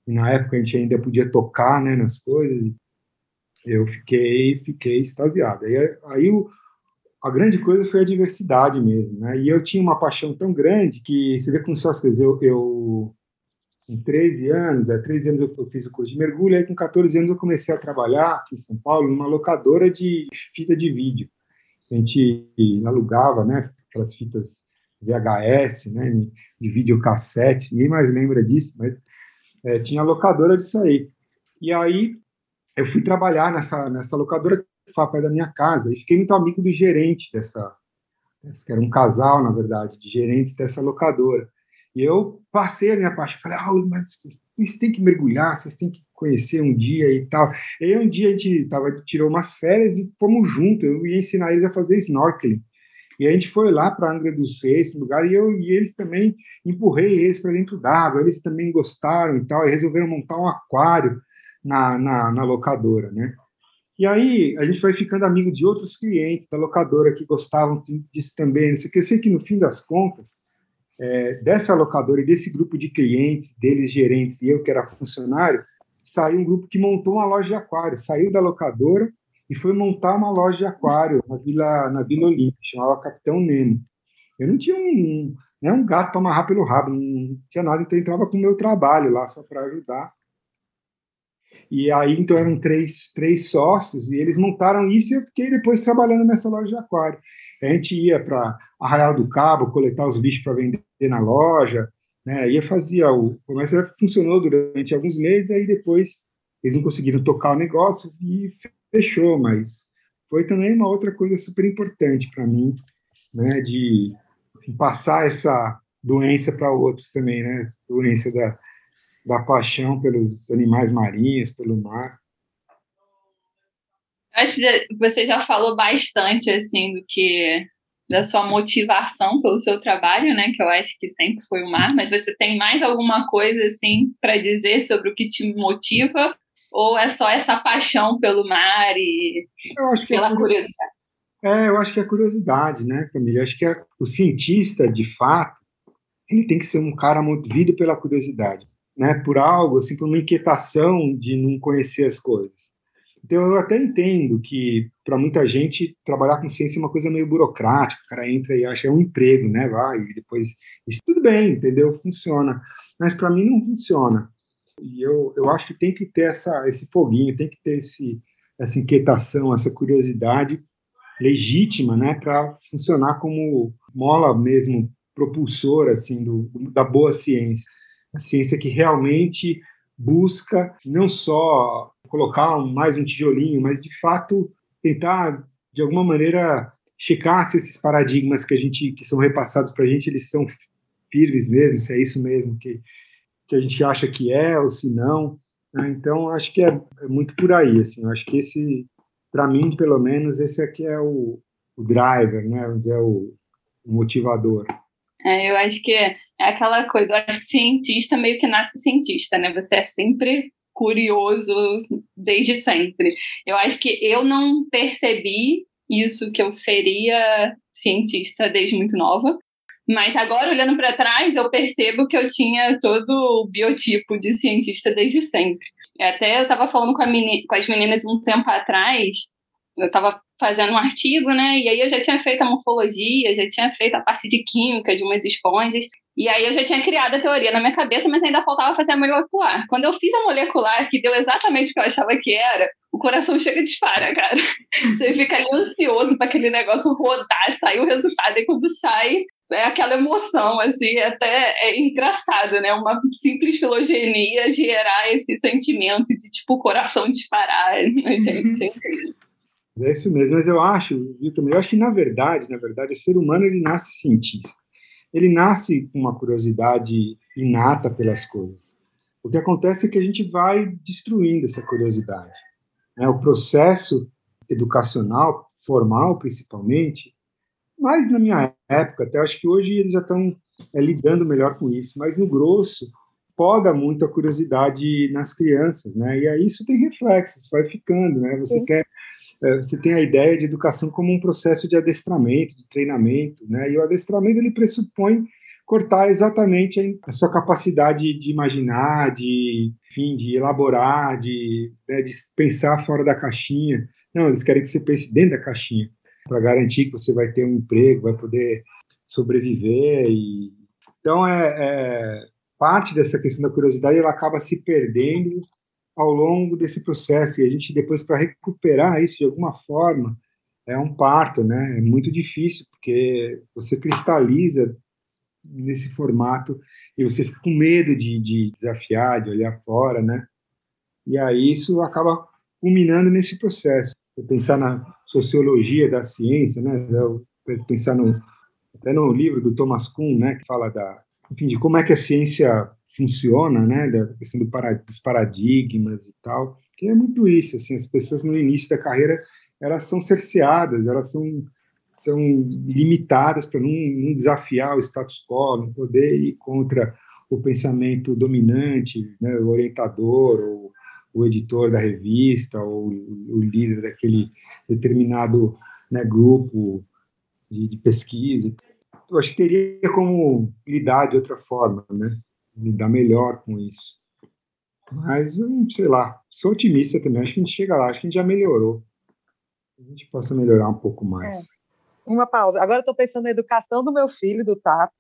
e na época a gente ainda podia tocar, né, nas coisas, eu fiquei, fiquei extasiado. Aí, aí o a grande coisa foi a diversidade mesmo, né? E eu tinha uma paixão tão grande que você vê como são as coisas. Eu, eu com 13 anos, é 13 anos eu fiz o curso de mergulho, aí com 14 anos eu comecei a trabalhar aqui em São Paulo numa locadora de fita de vídeo. A gente alugava, né, aquelas fitas VHS, né, de videocassete, ninguém mais lembra disso, mas é, tinha locadora disso aí. E aí eu fui trabalhar nessa, nessa locadora perto da minha casa e fiquei muito amigo do gerente dessa, que era um casal, na verdade, de gerentes dessa locadora. E eu passei a minha parte, falei, ah, mas vocês têm que mergulhar, vocês têm que conhecer um dia e tal. E aí um dia a gente tava, tirou umas férias e fomos juntos, eu ia ensinar eles a fazer snorkeling. E a gente foi lá para Angra dos Reis, no lugar, e eu e eles também empurrei eles para dentro d'água, eles também gostaram e tal, e resolveram montar um aquário na, na, na locadora, né? E aí a gente vai ficando amigo de outros clientes da locadora que gostavam disso também. Não sei. Eu sei que no fim das contas, é, dessa locadora e desse grupo de clientes, deles gerentes e eu que era funcionário, saiu um grupo que montou uma loja de aquário. Saiu da locadora e foi montar uma loja de aquário na Vila, na Vila Olímpica, chamava Capitão Nemo. Eu não tinha um, né, um gato para amarrar pelo rabo, não tinha nada, então eu entrava com o meu trabalho lá só para ajudar. E aí, então, eram três, três sócios, e eles montaram isso e eu fiquei depois trabalhando nessa loja de aquário. A gente ia para Arraial do Cabo coletar os bichos para vender na loja, né? Ia fazia o comércio funcionou durante alguns meses, aí depois eles não conseguiram tocar o negócio e fechou, mas foi também uma outra coisa super importante para mim, né? De passar essa doença para outros também, né? Doença da da paixão pelos animais marinhos, pelo mar. Acho que você já falou bastante assim do que da sua motivação pelo seu trabalho, né? Que eu acho que sempre foi o mar. Mas você tem mais alguma coisa assim para dizer sobre o que te motiva? Ou é só essa paixão pelo mar e pela é, curiosidade? É, eu acho que é curiosidade, né, Camila? Eu acho que é, o cientista, de fato, ele tem que ser um cara movido pela curiosidade né, por algo, assim, por uma inquietação de não conhecer as coisas. Então, eu até entendo que, para muita gente, trabalhar com ciência é uma coisa meio burocrática, o cara entra e acha é um emprego, né, vai, e depois, isso tudo bem, entendeu, funciona, mas para mim não funciona. E eu, eu acho que tem que ter essa, esse foguinho, tem que ter esse, essa inquietação, essa curiosidade legítima, né, para funcionar como mola mesmo propulsora, assim, do, da boa ciência a ciência que realmente busca não só colocar mais um tijolinho, mas de fato tentar de alguma maneira checar se esses paradigmas que a gente que são repassados para a gente eles são firmes mesmo, se é isso mesmo que que a gente acha que é ou se não. Né? Então acho que é, é, muito por aí, assim. Acho que esse, para mim pelo menos, esse aqui é o, o driver, né? Vamos dizer, o, o motivador. É, eu acho que é aquela coisa, eu acho que cientista meio que nasce cientista, né? Você é sempre curioso desde sempre. Eu acho que eu não percebi isso que eu seria cientista desde muito nova. Mas agora, olhando para trás, eu percebo que eu tinha todo o biotipo de cientista desde sempre. Até eu estava falando com, com, as meninas um tempo atrás, eu estava fazendo um artigo, né? E aí eu já tinha feito a morfologia, já tinha feito a parte de química de umas esponjas. E aí eu já tinha criado a teoria na minha cabeça, mas ainda faltava fazer a molecular. Quando eu fiz a molecular, que deu exatamente o que eu achava que era, o coração chega e dispara, cara. (laughs) Você fica ali ansioso para aquele negócio rodar, sair o resultado, e quando sai, é aquela emoção, assim, até é engraçado, né? Uma simples filogenia gerar esse sentimento de, tipo, o coração disparar, (laughs) né, gente? É isso mesmo, mas eu acho, também, eu acho que, na verdade, na verdade, o ser humano, ele nasce cientista ele nasce com uma curiosidade inata pelas coisas. O que acontece é que a gente vai destruindo essa curiosidade. Né? O processo educacional, formal principalmente, mas na minha época, até acho que hoje eles já estão é, lidando melhor com isso, mas no grosso, poda muito a curiosidade nas crianças, né? E aí isso tem reflexos, vai ficando, né? Você Sim. quer você tem a ideia de educação como um processo de adestramento, de treinamento, né? E o adestramento ele pressupõe cortar exatamente a sua capacidade de imaginar, de, enfim, de elaborar, de, né, de pensar fora da caixinha. Não, eles querem que você pense dentro da caixinha. para garantir que você vai ter um emprego, vai poder sobreviver. E... Então, é, é, parte dessa questão da curiosidade ela acaba se perdendo ao longo desse processo. E a gente, depois, para recuperar isso de alguma forma, é um parto, né? É muito difícil, porque você cristaliza nesse formato e você fica com medo de, de desafiar, de olhar fora, né? E aí isso acaba culminando nesse processo. Pensar na sociologia da ciência, né? Pensar no até no livro do Thomas Kuhn, né? Que fala da, enfim, de como é que a ciência funciona, né? Da questão do dos paradigmas e tal. Que é muito isso, assim, as pessoas no início da carreira elas são cerceadas, elas são são limitadas para não, não, desafiar o status quo, não poder ir contra o pensamento dominante, né, o orientador, ou o editor da revista, ou o líder daquele determinado né, grupo de, de, pesquisa. Eu acho que teria como lidar de outra forma, né? Lidar melhor com isso. Mas, sei lá, sou otimista também, acho que a gente chega lá, acho que a gente já melhorou. A gente possa melhorar um pouco mais. É uma pausa. Agora estou pensando na educação do meu filho, do TAP.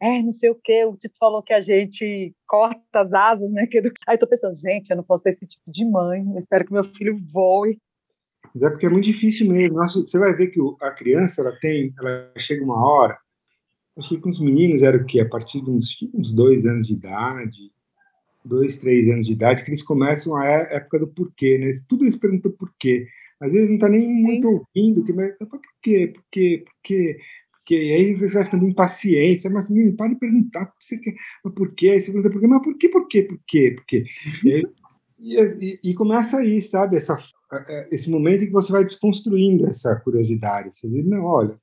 É, não sei o quê, o Tito falou que a gente corta as asas, né? Aí tô pensando, gente, eu não posso ser esse tipo de mãe, eu espero que meu filho voe. Mas é porque é muito difícil mesmo. Nossa, você vai ver que a criança, ela tem, ela chega uma hora, acho que com os meninos era o quê? A partir de uns, uns dois anos de idade, dois, três anos de idade, que eles começam a época do porquê, né? Tudo eles perguntam por quê. Às vezes não está nem muito ouvindo, que, mas por quê? Por quê? Por quê? Porque aí você vai ficando impaciente, mas menino, para de perguntar por que você quer, mas por quê? Aí você pergunta por quê, mas por quê, por quê, por quê, por quê? E, e, e, começa aí, sabe, essa, esse momento em que você vai desconstruindo essa curiosidade. Você diz, não, olha,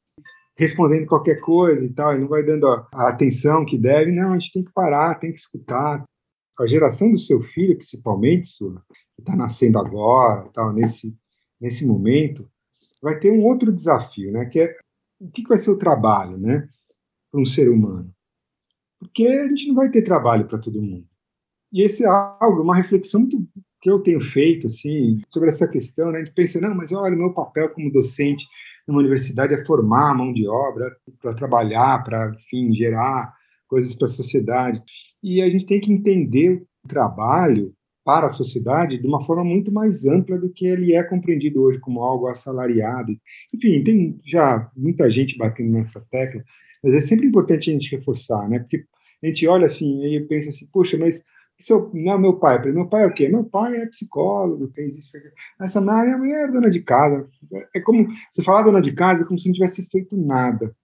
respondendo qualquer coisa e tal, e não vai dando a, a atenção que deve, não, a gente tem que parar, tem que escutar. A geração do seu filho, principalmente, sua, que está nascendo agora, tal, nesse nesse momento, vai ter um outro desafio, né? Que é o que vai ser o trabalho, né? Para um ser humano. Porque a gente não vai ter trabalho para todo mundo. E esse é algo, uma reflexão muito que eu tenho feito, assim, sobre essa questão, né? A gente pensa, não, mas olha, meu papel como docente numa universidade é formar a mão de obra para trabalhar, para, enfim, gerar coisas para a sociedade. E a gente tem que entender o trabalho para a sociedade de uma forma muito mais ampla do que ele é compreendido hoje como algo assalariado. Enfim, tem já muita gente batendo nessa tecla, mas é sempre importante a gente reforçar, né? Porque a gente olha assim e pensa assim, poxa, mas seu, não é meu pai, meu pai é o quê? Meu pai é psicólogo, fez isso, fez essa minha mãe é dona de casa. É como você falar dona de casa, é como se não tivesse feito nada.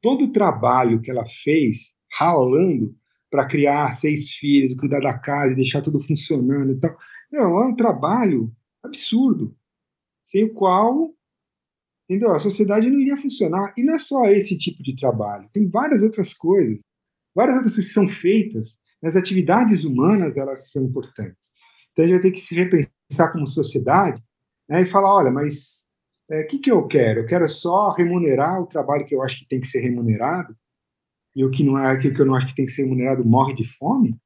Todo o trabalho que ela fez, ralando, para criar seis filhos, cuidar da casa deixar tudo funcionando e tal. Não, é um trabalho absurdo, sem o qual entendeu? a sociedade não iria funcionar. E não é só esse tipo de trabalho, tem várias outras coisas, várias outras coisas que são feitas, as atividades humanas elas são importantes. Então a gente vai ter que se repensar como sociedade né, e falar, olha, mas o é, que, que eu quero? Eu quero só remunerar o trabalho que eu acho que tem que ser remunerado, e o que não é aquilo que eu não acho que tem que ser remunerado morre de fome?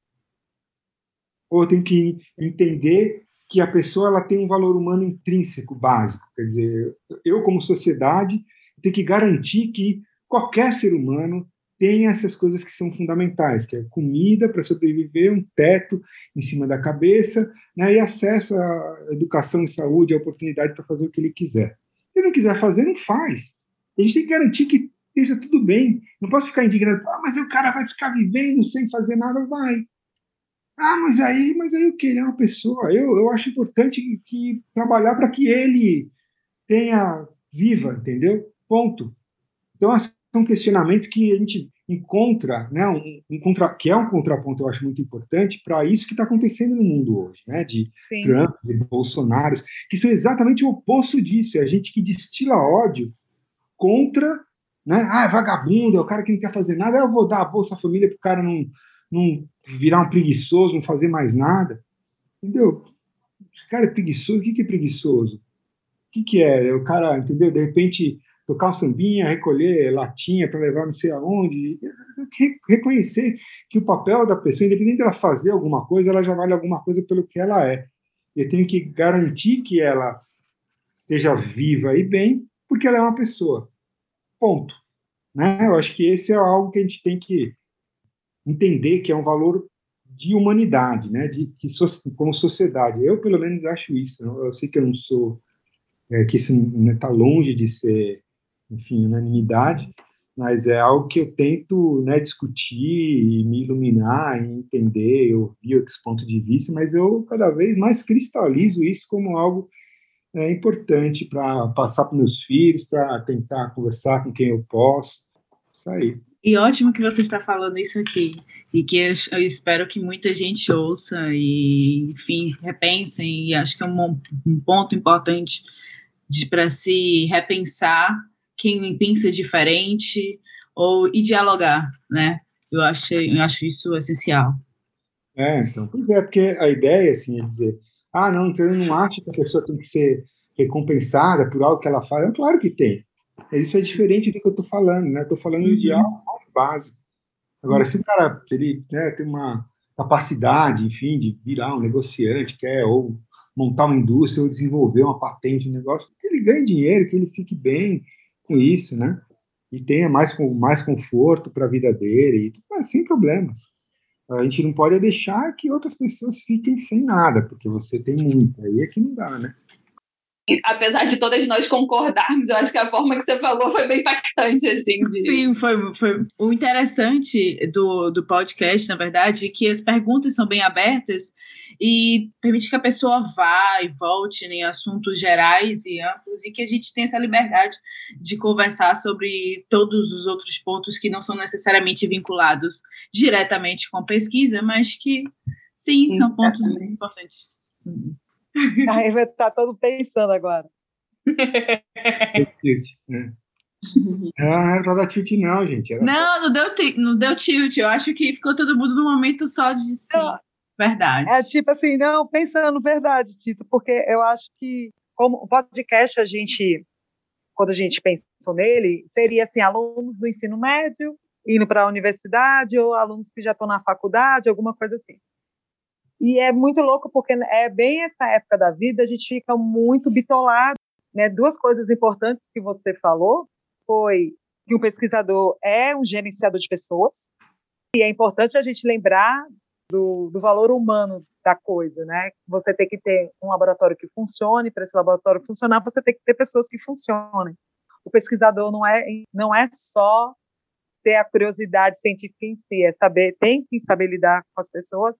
Ou eu tenho que entender que a pessoa ela tem um valor humano intrínseco básico, quer dizer, eu como sociedade tenho que garantir que qualquer ser humano tenha essas coisas que são fundamentais, que é comida para sobreviver, um teto em cima da cabeça, né, e acesso à educação e saúde, a oportunidade para fazer o que ele quiser. Se ele não quiser fazer, não faz. A gente tem que garantir que esteja tudo bem. Não posso ficar indignado, ah, mas o cara vai ficar vivendo sem fazer nada, vai. Ah, mas aí, mas aí o que? Ele é uma pessoa. Eu, eu acho importante que, que trabalhar para que ele tenha viva, entendeu? Ponto. Então, são questionamentos que a gente encontra, né, um, um contra, que é um contraponto, eu acho muito importante, para isso que está acontecendo no mundo hoje, né, de Sim. Trump e Bolsonaros, que são exatamente o oposto disso, é a gente que destila ódio contra né? Ah, é vagabundo, é o cara que não quer fazer nada, eu vou dar a Bolsa Família para o cara não, não virar um preguiçoso, não fazer mais nada. Entendeu? O cara é preguiçoso, o que, que é preguiçoso? O que, que é? O cara, entendeu? De repente, tocar um sambinha, recolher latinha para levar não sei aonde. Reconhecer que o papel da pessoa, independente dela fazer alguma coisa, ela já vale alguma coisa pelo que ela é. Eu tenho que garantir que ela esteja viva e bem porque ela é uma pessoa. Ponto. Né? Eu acho que esse é algo que a gente tem que entender que é um valor de humanidade, né? De que como sociedade. Eu pelo menos acho isso. Eu, sei que eu não sou é, que isso está né, longe de ser, enfim, unanimidade, mas é algo que eu tento né, discutir e me iluminar e entender, ouvir outros pontos de vista, mas eu cada vez mais cristalizo isso como algo é, importante para passar para meus filhos, para tentar conversar com quem eu posso. Isso aí. E ótimo que você está falando isso aqui. E que eu, eu espero que muita gente ouça e, enfim, repensem. E acho que é um, um ponto importante para se repensar quem pensa diferente ou e dialogar, né? Eu acho, eu acho isso essencial. É, então, pois é, porque a ideia assim, é dizer, ah, não, então eu não acho que a pessoa tem que ser recompensada por algo que ela faz. É claro que tem. Mas isso é diferente do que eu estou falando, né? Estou falando uhum. de algo mais básico. Agora, se o cara ele, né, tem uma capacidade, enfim, de virar um negociante, quer ou montar uma indústria ou desenvolver uma patente, um negócio, que ele ganhe dinheiro, que ele fique bem com isso, né? E tenha mais, mais conforto para a vida dele, e, sem problemas. A gente não pode deixar que outras pessoas fiquem sem nada, porque você tem muito. Aí é que não dá, né? Apesar de todas nós concordarmos, eu acho que a forma que você falou foi bem impactante, assim. De... Sim, foi, foi o interessante do, do podcast, na verdade, que as perguntas são bem abertas e permite que a pessoa vá e volte em assuntos gerais e amplos e que a gente tenha essa liberdade de conversar sobre todos os outros pontos que não são necessariamente vinculados diretamente com pesquisa, mas que, sim, são pontos muito importantes. Uhum. (laughs) Aí vai estar todo pensando agora. Né? (laughs) Ah, era pra dar tilt, não, gente. Era não, não deu, não deu tilt. Eu acho que ficou todo mundo num momento só de sim. Não, verdade. É tipo assim, não, pensando, verdade, Tito, porque eu acho que, como o podcast, a gente, quando a gente pensou nele, seria assim, alunos do ensino médio indo para a universidade ou alunos que já estão na faculdade, alguma coisa assim. E é muito louco porque é bem essa época da vida, a gente fica muito bitolado. Né? Duas coisas importantes que você falou foi que um pesquisador é um gerenciador de pessoas, e é importante a gente lembrar do, do valor humano da coisa, né? Você tem que ter um laboratório que funcione, para esse laboratório funcionar, você tem que ter pessoas que funcionem. O pesquisador não é, não é só ter a curiosidade científica em si, é saber, tem que saber lidar com as pessoas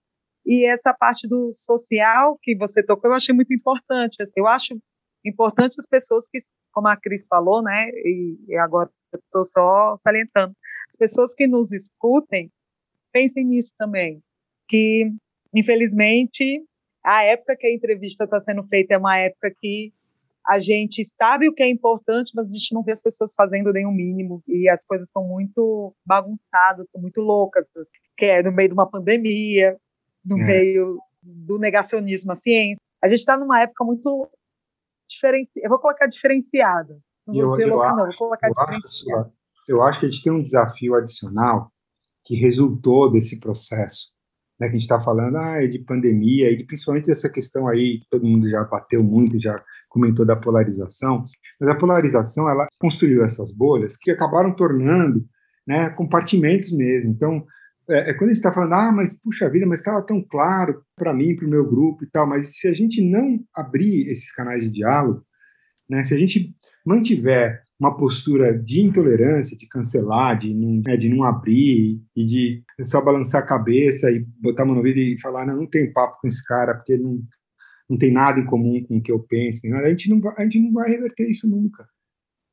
e essa parte do social que você tocou, eu achei muito importante. Assim, eu acho importante as pessoas que, como a Cris falou, né, e, agora estou só salientando, as pessoas que nos escutem, pensem nisso também, que, infelizmente, a época que a entrevista está sendo feita é uma época que a gente sabe o que é importante, mas a gente não vê as pessoas fazendo o mínimo, e as coisas estão muito bagunçadas, estão muito loucas, que é no meio de uma pandemia, no é. meio do negacionismo à ciência. A gente está numa época muito diferenciada. Eu vou colocar diferenciada. Não vou eu, não, vou colocar eu diferenciada. Acho, eu acho que a gente tem um desafio adicional que resultou desse processo. Né, que a gente está falando ah, de pandemia e de, principalmente dessa questão aí todo mundo já bateu muito, já comentou da polarização, mas a polarização ela construiu essas bolhas que acabaram tornando né, compartimentos mesmo. Então, é, é quando a gente está falando, ah, mas puxa vida, mas estava tão claro para mim, para o meu grupo e tal, mas se a gente não abrir esses canais de diálogo, né, se a gente mantiver uma postura de intolerância, de cancelar, de não, né, de não abrir e de só balançar a cabeça e botar a mão no ouvido e falar, não, não tem papo com esse cara, porque não, não tem nada em comum com o que eu penso, a gente não vai, a gente não vai reverter isso nunca.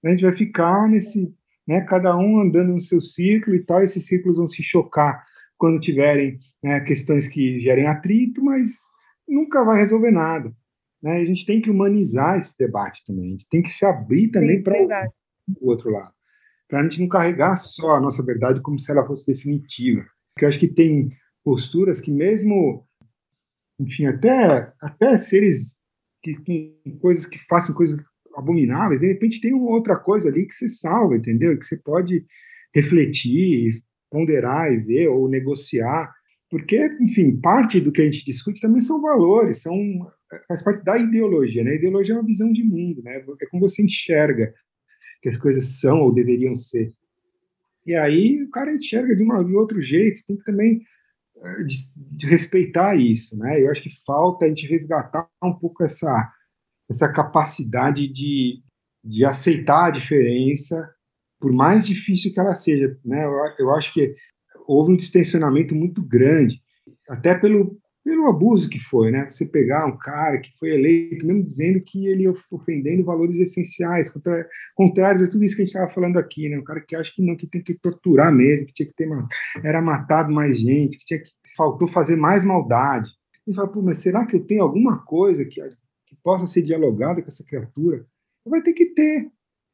A gente vai ficar nesse né, cada um andando no seu círculo e tal, esses círculos vão se chocar quando tiverem né, questões que gerem atrito, mas nunca vai resolver nada. Né? A gente tem que humanizar esse debate também, a gente tem que se abrir também para o outro lado, para a gente não carregar só a nossa verdade como se ela fosse definitiva. Porque eu acho que tem posturas que mesmo, enfim, até, até seres que, com coisas que façam coisas abomináveis, de repente tem uma outra coisa ali que você salva, entendeu? Que você pode refletir, ponderar e ver, ou negociar, porque, enfim, parte do que a gente discute também são valores, são faz parte da ideologia, né? A ideologia é uma visão de mundo, né? É como você enxerga que as coisas são ou deveriam ser. E aí o cara enxerga de, uma, de outro jeito, você tem que também eh, de, de respeitar isso, né? Eu acho que falta a gente resgatar um pouco essa, essa capacidade de, de aceitar a diferença, por mais difícil que ela seja, né? Eu, eu acho que houve um distensionamento muito grande, até pelo, pelo abuso que foi, né? Você pegar um cara que foi eleito, mesmo dizendo que ele ofendendo valores essenciais, contra, contrários a tudo isso que a gente estava falando aqui, né? Um cara que acha que não, que tem que torturar mesmo, que tinha que ter era matado mais gente, que tinha que faltou fazer mais maldade. E fala, pô, mas será que eu tenho alguma coisa que, possa ser dialogada com essa criatura? Vai ter que ter,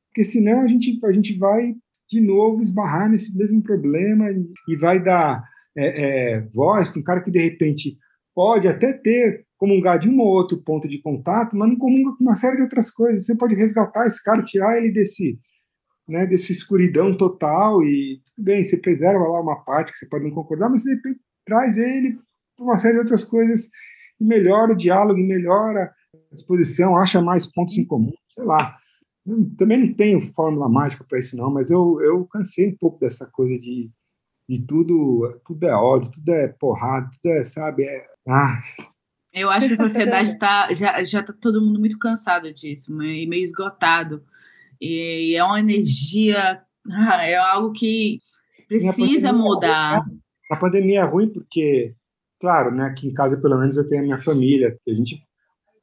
porque senão a gente a gente vai de novo esbarrar nesse mesmo problema e vai dar é, é, voz para um cara que de repente pode até ter comungar de um ou outro ponto de contato, mas não comunga com uma série de outras coisas. Você pode resgatar esse cara, tirar ele desse, né, desse escuridão total e tudo bem, você preserva lá uma parte que você pode não concordar, mas você traz ele para uma série de outras coisas e melhora o diálogo, e melhora a disposição, acha mais pontos em comum, sei lá. Eu também não tenho fórmula mágica para isso não, mas eu, eu cansei um pouco dessa coisa de, de tudo, tudo é ódio, tudo é porrada, tudo é, sabe, é, ah. Eu acho que a sociedade (laughs) tá, já já está todo mundo muito cansado disso, meio, meio esgotado. E é uma energia, ah, é algo que precisa mudar. A pandemia é ruim porque, claro, né, aqui em casa pelo menos eu tenho a minha família, a gente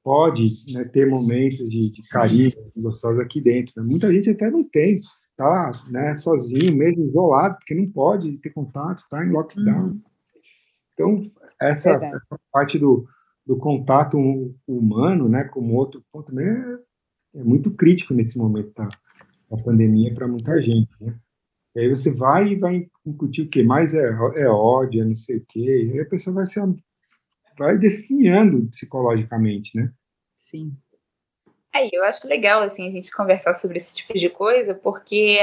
pode né, ter momentos de, de carinho gostosos aqui dentro. Né? Muita gente até não tem, tá né, sozinho, mesmo isolado, porque não pode ter contato, tá em lockdown. Uhum. Então, essa, essa parte do, do contato humano, né, como outro ponto também é, é muito crítico nesse momento da, da pandemia para muita gente, né? E aí você vai e vai incutir o que mais é, é ódio, é não sei o quê, e aí a pessoa vai se vai definhando psicologicamente, né? Sim. Aí, eu acho legal assim a gente conversar sobre esse tipo de coisa, porque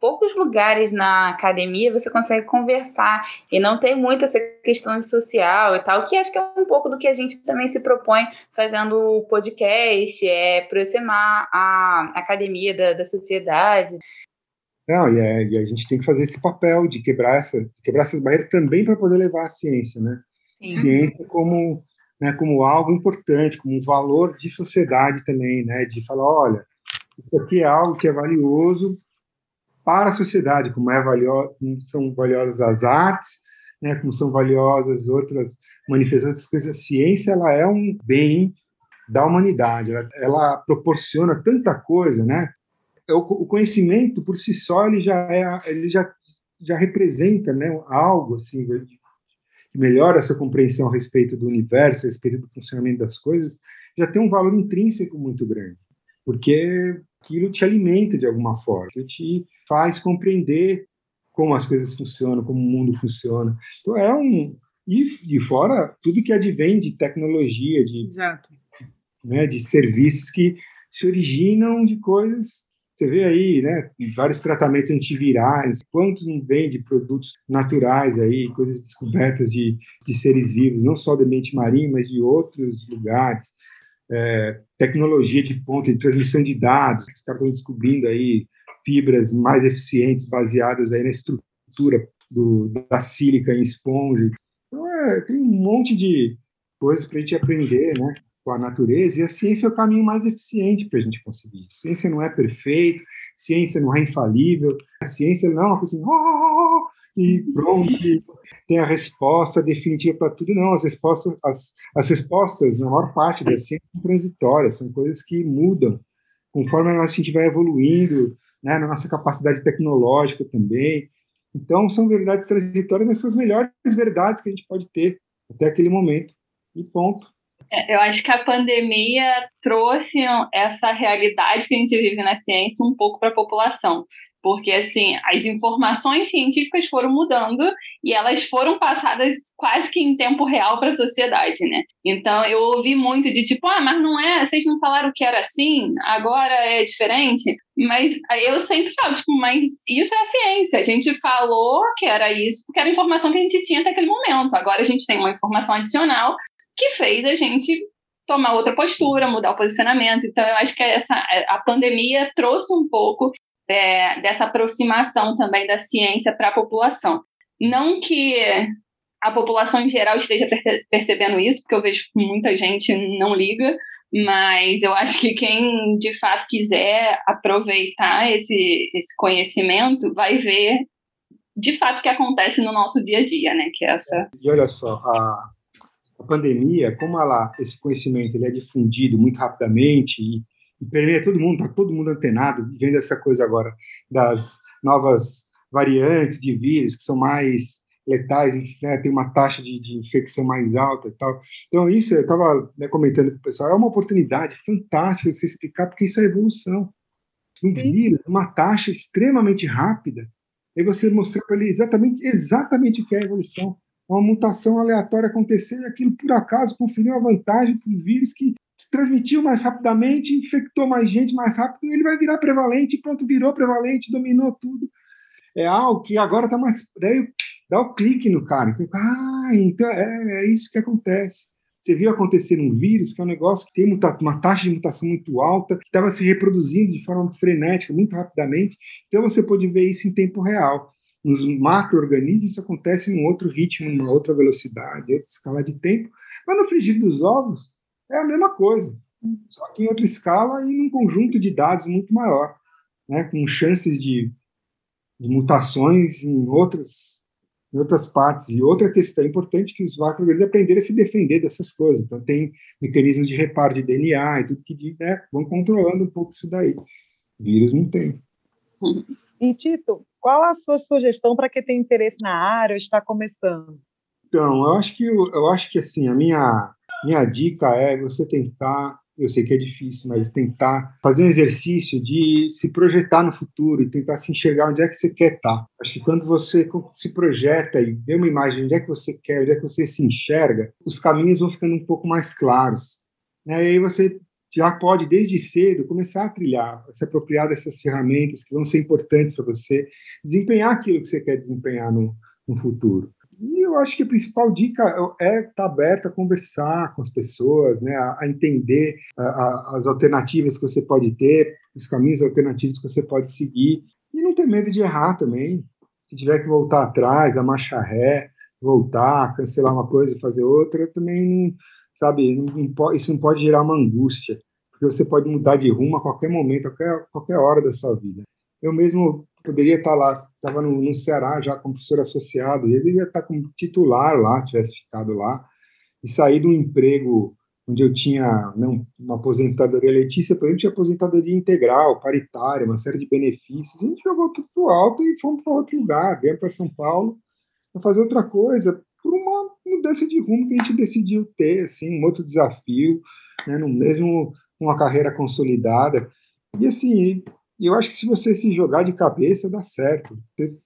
poucos lugares na academia você consegue conversar e não tem muito essa questão social e tal, que acho que é um pouco do que a gente também se propõe fazendo o podcast, é aproximar a academia da, da sociedade. Não, e, é, e, a gente tem que fazer esse papel de quebrar, essa, quebrar essas barreiras também para poder levar a ciência, né? Sim. Ciência como, né, como algo importante, como um valor de sociedade também, né? De falar, olha, isso aqui é algo que é valioso para a sociedade, como é valioso, são valiosas as artes, né, como são valiosas outras manifestações, coisas. A ciência ela é um bem da humanidade, ela, ela proporciona tanta coisa, né? O, o, conhecimento por si só ele já é, ele já já representa, né, algo assim que melhora a sua compreensão a respeito do universo, a respeito do funcionamento das coisas, já tem um valor intrínseco muito grande, porque aquilo te alimenta de alguma forma, te faz compreender como as coisas funcionam, como o mundo funciona. Então é um e de fora tudo que advém de tecnologia, de Exato. Né, de serviços que se originam de coisas. Você vê aí, né, vários tratamentos antivirais, quantos não vem de produtos naturais aí, coisas descobertas de, de seres vivos, não só do ambiente marinho, mas de outros lugares. É, tecnologia de ponta de transmissão de dados, os caras estão descobrindo aí fibras mais eficientes baseadas aí na estrutura do, da sílica em esponja. Então, é, tem um monte de coisas para a gente aprender, né, com a natureza, e a ciência é o caminho mais eficiente para a gente conseguir. A ciência não é perfeita, ciência não é infalível, a ciência não é uma coisa assim, oh, e pronto, tem a resposta definitiva para tudo. Não, as respostas, as, as respostas, na maior parte da ciência, são transitórias, são coisas que mudam conforme a gente vai evoluindo, né, na nossa capacidade tecnológica também. Então, são verdades transitórias, mas são as melhores verdades que a gente pode ter até aquele momento. E ponto. É, eu acho que a pandemia trouxe essa realidade que a gente vive na ciência um pouco para a população porque assim as informações científicas foram mudando e elas foram passadas quase que em tempo real para a sociedade, né? Então eu ouvi muito de tipo, ah, mas não é, vocês não falaram que era assim, agora é diferente. Mas eu sempre falo, tipo, mas isso é a ciência. A gente falou que era isso porque era a informação que a gente tinha até aquele momento. Agora a gente tem uma informação adicional que fez a gente tomar outra postura, mudar o posicionamento. Então, eu acho que essa a pandemia trouxe um pouco é, dessa aproximação também da ciência para a população. Não que a população em geral esteja percebendo isso, porque eu vejo que muita gente não liga, mas eu acho que quem de fato quiser aproveitar esse, esse conhecimento vai ver de fato o que acontece no nosso dia a dia, né? Que é essa. E olha só, a, a pandemia, como ela, esse conhecimento ele é difundido muito rapidamente e, e permeia todo mundo, está todo mundo antenado, vendo essa coisa agora das novas variantes de vírus que são mais letais, né, tem uma taxa de, de, infecção mais alta e tal. Então, isso eu estava né, comentando com o pessoal, é uma oportunidade fantástica de você explicar, porque isso é evolução. Um Sim. vírus, uma taxa extremamente rápida, e você mostrar para ele exatamente, exatamente o que é a evolução. Uma mutação aleatória acontecer e aquilo, por acaso, conferiu uma vantagem para o vírus que se transmitiu mais rapidamente, infectou mais gente mais rápido, ele vai virar prevalente, pronto, virou prevalente, dominou tudo. É algo que agora está mais. Daí dá o clique no cara. Ah, então é, é isso que acontece. Você viu acontecer um vírus, que é um negócio que tem uma taxa de mutação muito alta, que estava se reproduzindo de forma frenética, muito rapidamente. Então você pode ver isso em tempo real. Nos macro-organismos acontece em um outro ritmo, numa outra velocidade, outra escala de tempo. Mas no frigir dos ovos é a mesma coisa, só que em outra escala e num conjunto de dados muito maior, né, com chances de, de mutações em outras em outras partes. E outra questão importante é que os macro-organismos aprenderam a se defender dessas coisas. Então, tem mecanismos de reparo de DNA e tudo que né, vão controlando um pouco isso daí. Vírus não tem. E, Tito, qual a sua sugestão para quem tem interesse na área ou está começando? Então, eu acho que, eu acho que assim, a minha, minha dica é você tentar eu sei que é difícil, mas tentar fazer um exercício de se projetar no futuro e tentar se enxergar onde é que você quer estar. Acho que quando você se projeta e vê uma imagem de onde é que você quer, onde é que você se enxerga, os caminhos vão ficando um pouco mais claros. Né? E aí você já pode, desde cedo, começar a trilhar, a se apropriar dessas ferramentas que vão ser importantes para você desempenhar aquilo que você quer desempenhar no, no futuro. E eu acho que a principal dica é estar aberto a conversar com as pessoas, né, a, a entender a, a, as alternativas que você pode ter, os caminhos alternativos que você pode seguir, e não ter medo de errar também. Se tiver que voltar atrás, dar marcha ré, voltar, cancelar uma coisa e fazer outra, também, sabe, não, isso não pode gerar uma angústia, porque você pode mudar de rumo a qualquer momento, a qualquer, qualquer hora da sua vida. Eu mesmo poderia estar lá, estava no, no, Ceará já como professor associado, e ele ia estar como titular lá, tivesse ficado lá, e sair de um emprego onde eu tinha né, uma aposentadoria, Letícia, por exemplo, tinha aposentadoria integral, paritária, uma série de benefícios, a gente jogou tudo para o alto e fomos para outro lugar, viemos para São Paulo para fazer outra coisa, por uma mudança de rumo que a gente decidiu ter, assim, um outro desafio, né, no mesmo uma carreira consolidada, e assim, eu acho que se você se jogar de cabeça, dá certo. Se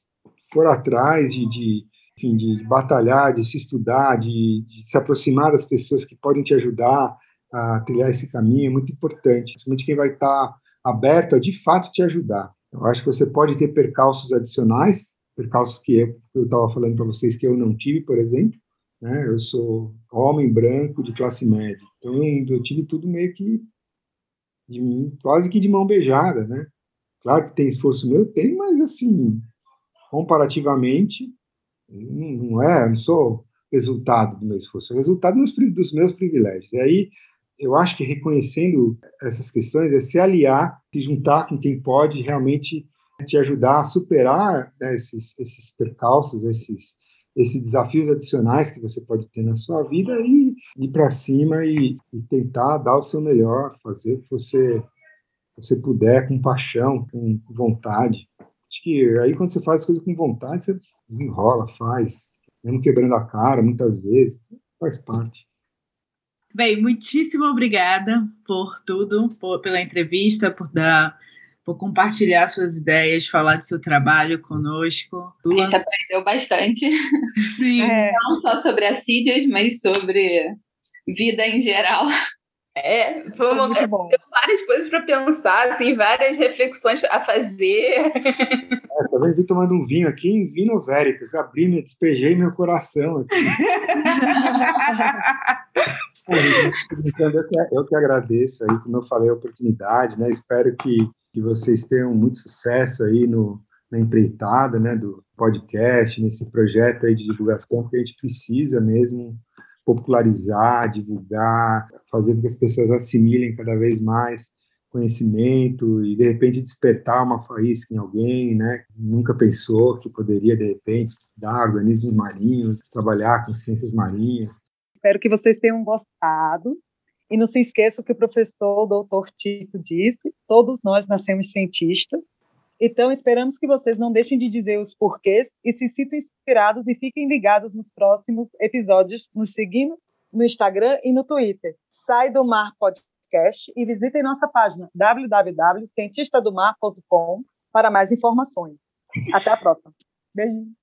for atrás de, de, enfim, de batalhar, de se estudar, de, de, se aproximar das pessoas que podem te ajudar a trilhar esse caminho, é muito importante. Principalmente quem vai estar aberto a, de fato, te ajudar. Eu acho que você pode ter percalços adicionais, percalços que eu estava falando para vocês que eu não tive, por exemplo. Né? Eu sou homem branco de classe média. Então, eu tive tudo meio que de mim, quase que de mão beijada, né? Claro que tem esforço meu, tem, mas assim, comparativamente, não é, não sou resultado do meu esforço, é resultado dos, meus privilégios. E aí, eu acho que reconhecendo essas questões é se aliar, se juntar com quem pode realmente te ajudar a superar né, esses, esses percalços, esses, esses desafios adicionais que você pode ter na sua vida e ir para cima e, e tentar dar o seu melhor, fazer o que você você puder, com paixão, com vontade. Acho que aí quando você faz as coisas com vontade, você desenrola, faz, mesmo quebrando a cara muitas vezes, faz parte. Bem, muitíssimo obrigada por tudo, por, pela entrevista, por dar, por compartilhar suas ideias, falar do seu trabalho conosco. A gente aprendeu bastante. Sim. É. Não só sobre assídias, mas sobre vida em geral. (laughs) É, bom. várias coisas para pensar, assim, várias reflexões a fazer. É, também vi tomando um vinho aqui em Vino Veritas, abri, me despejei meu coração aqui. (laughs) eu, que, eu que agradeço aí, como eu falei, a oportunidade, né? Espero que que vocês tenham muito sucesso aí no, na empreitada, né, do podcast, nesse projeto aí de divulgação, porque a gente precisa mesmo popularizar, divulgar, fazer com que as pessoas assimilem cada vez mais conhecimento e de repente despertar uma faísca em alguém, né? Nunca pensou que poderia de repente estudar organismos marinhos, trabalhar com ciências marinhas. Espero que vocês tenham gostado. E não se esqueça o que o professor o doutor Tito disse: todos nós nascemos cientistas. Então, esperamos que vocês não deixem de dizer os porquês e se sintam inspirados e fiquem ligados nos próximos episódios, nos seguindo no Instagram e no Twitter. Sai do Mar Podcast e visitem nossa página www.cientistadomar.com para mais informações. Até a próxima. Beijinho.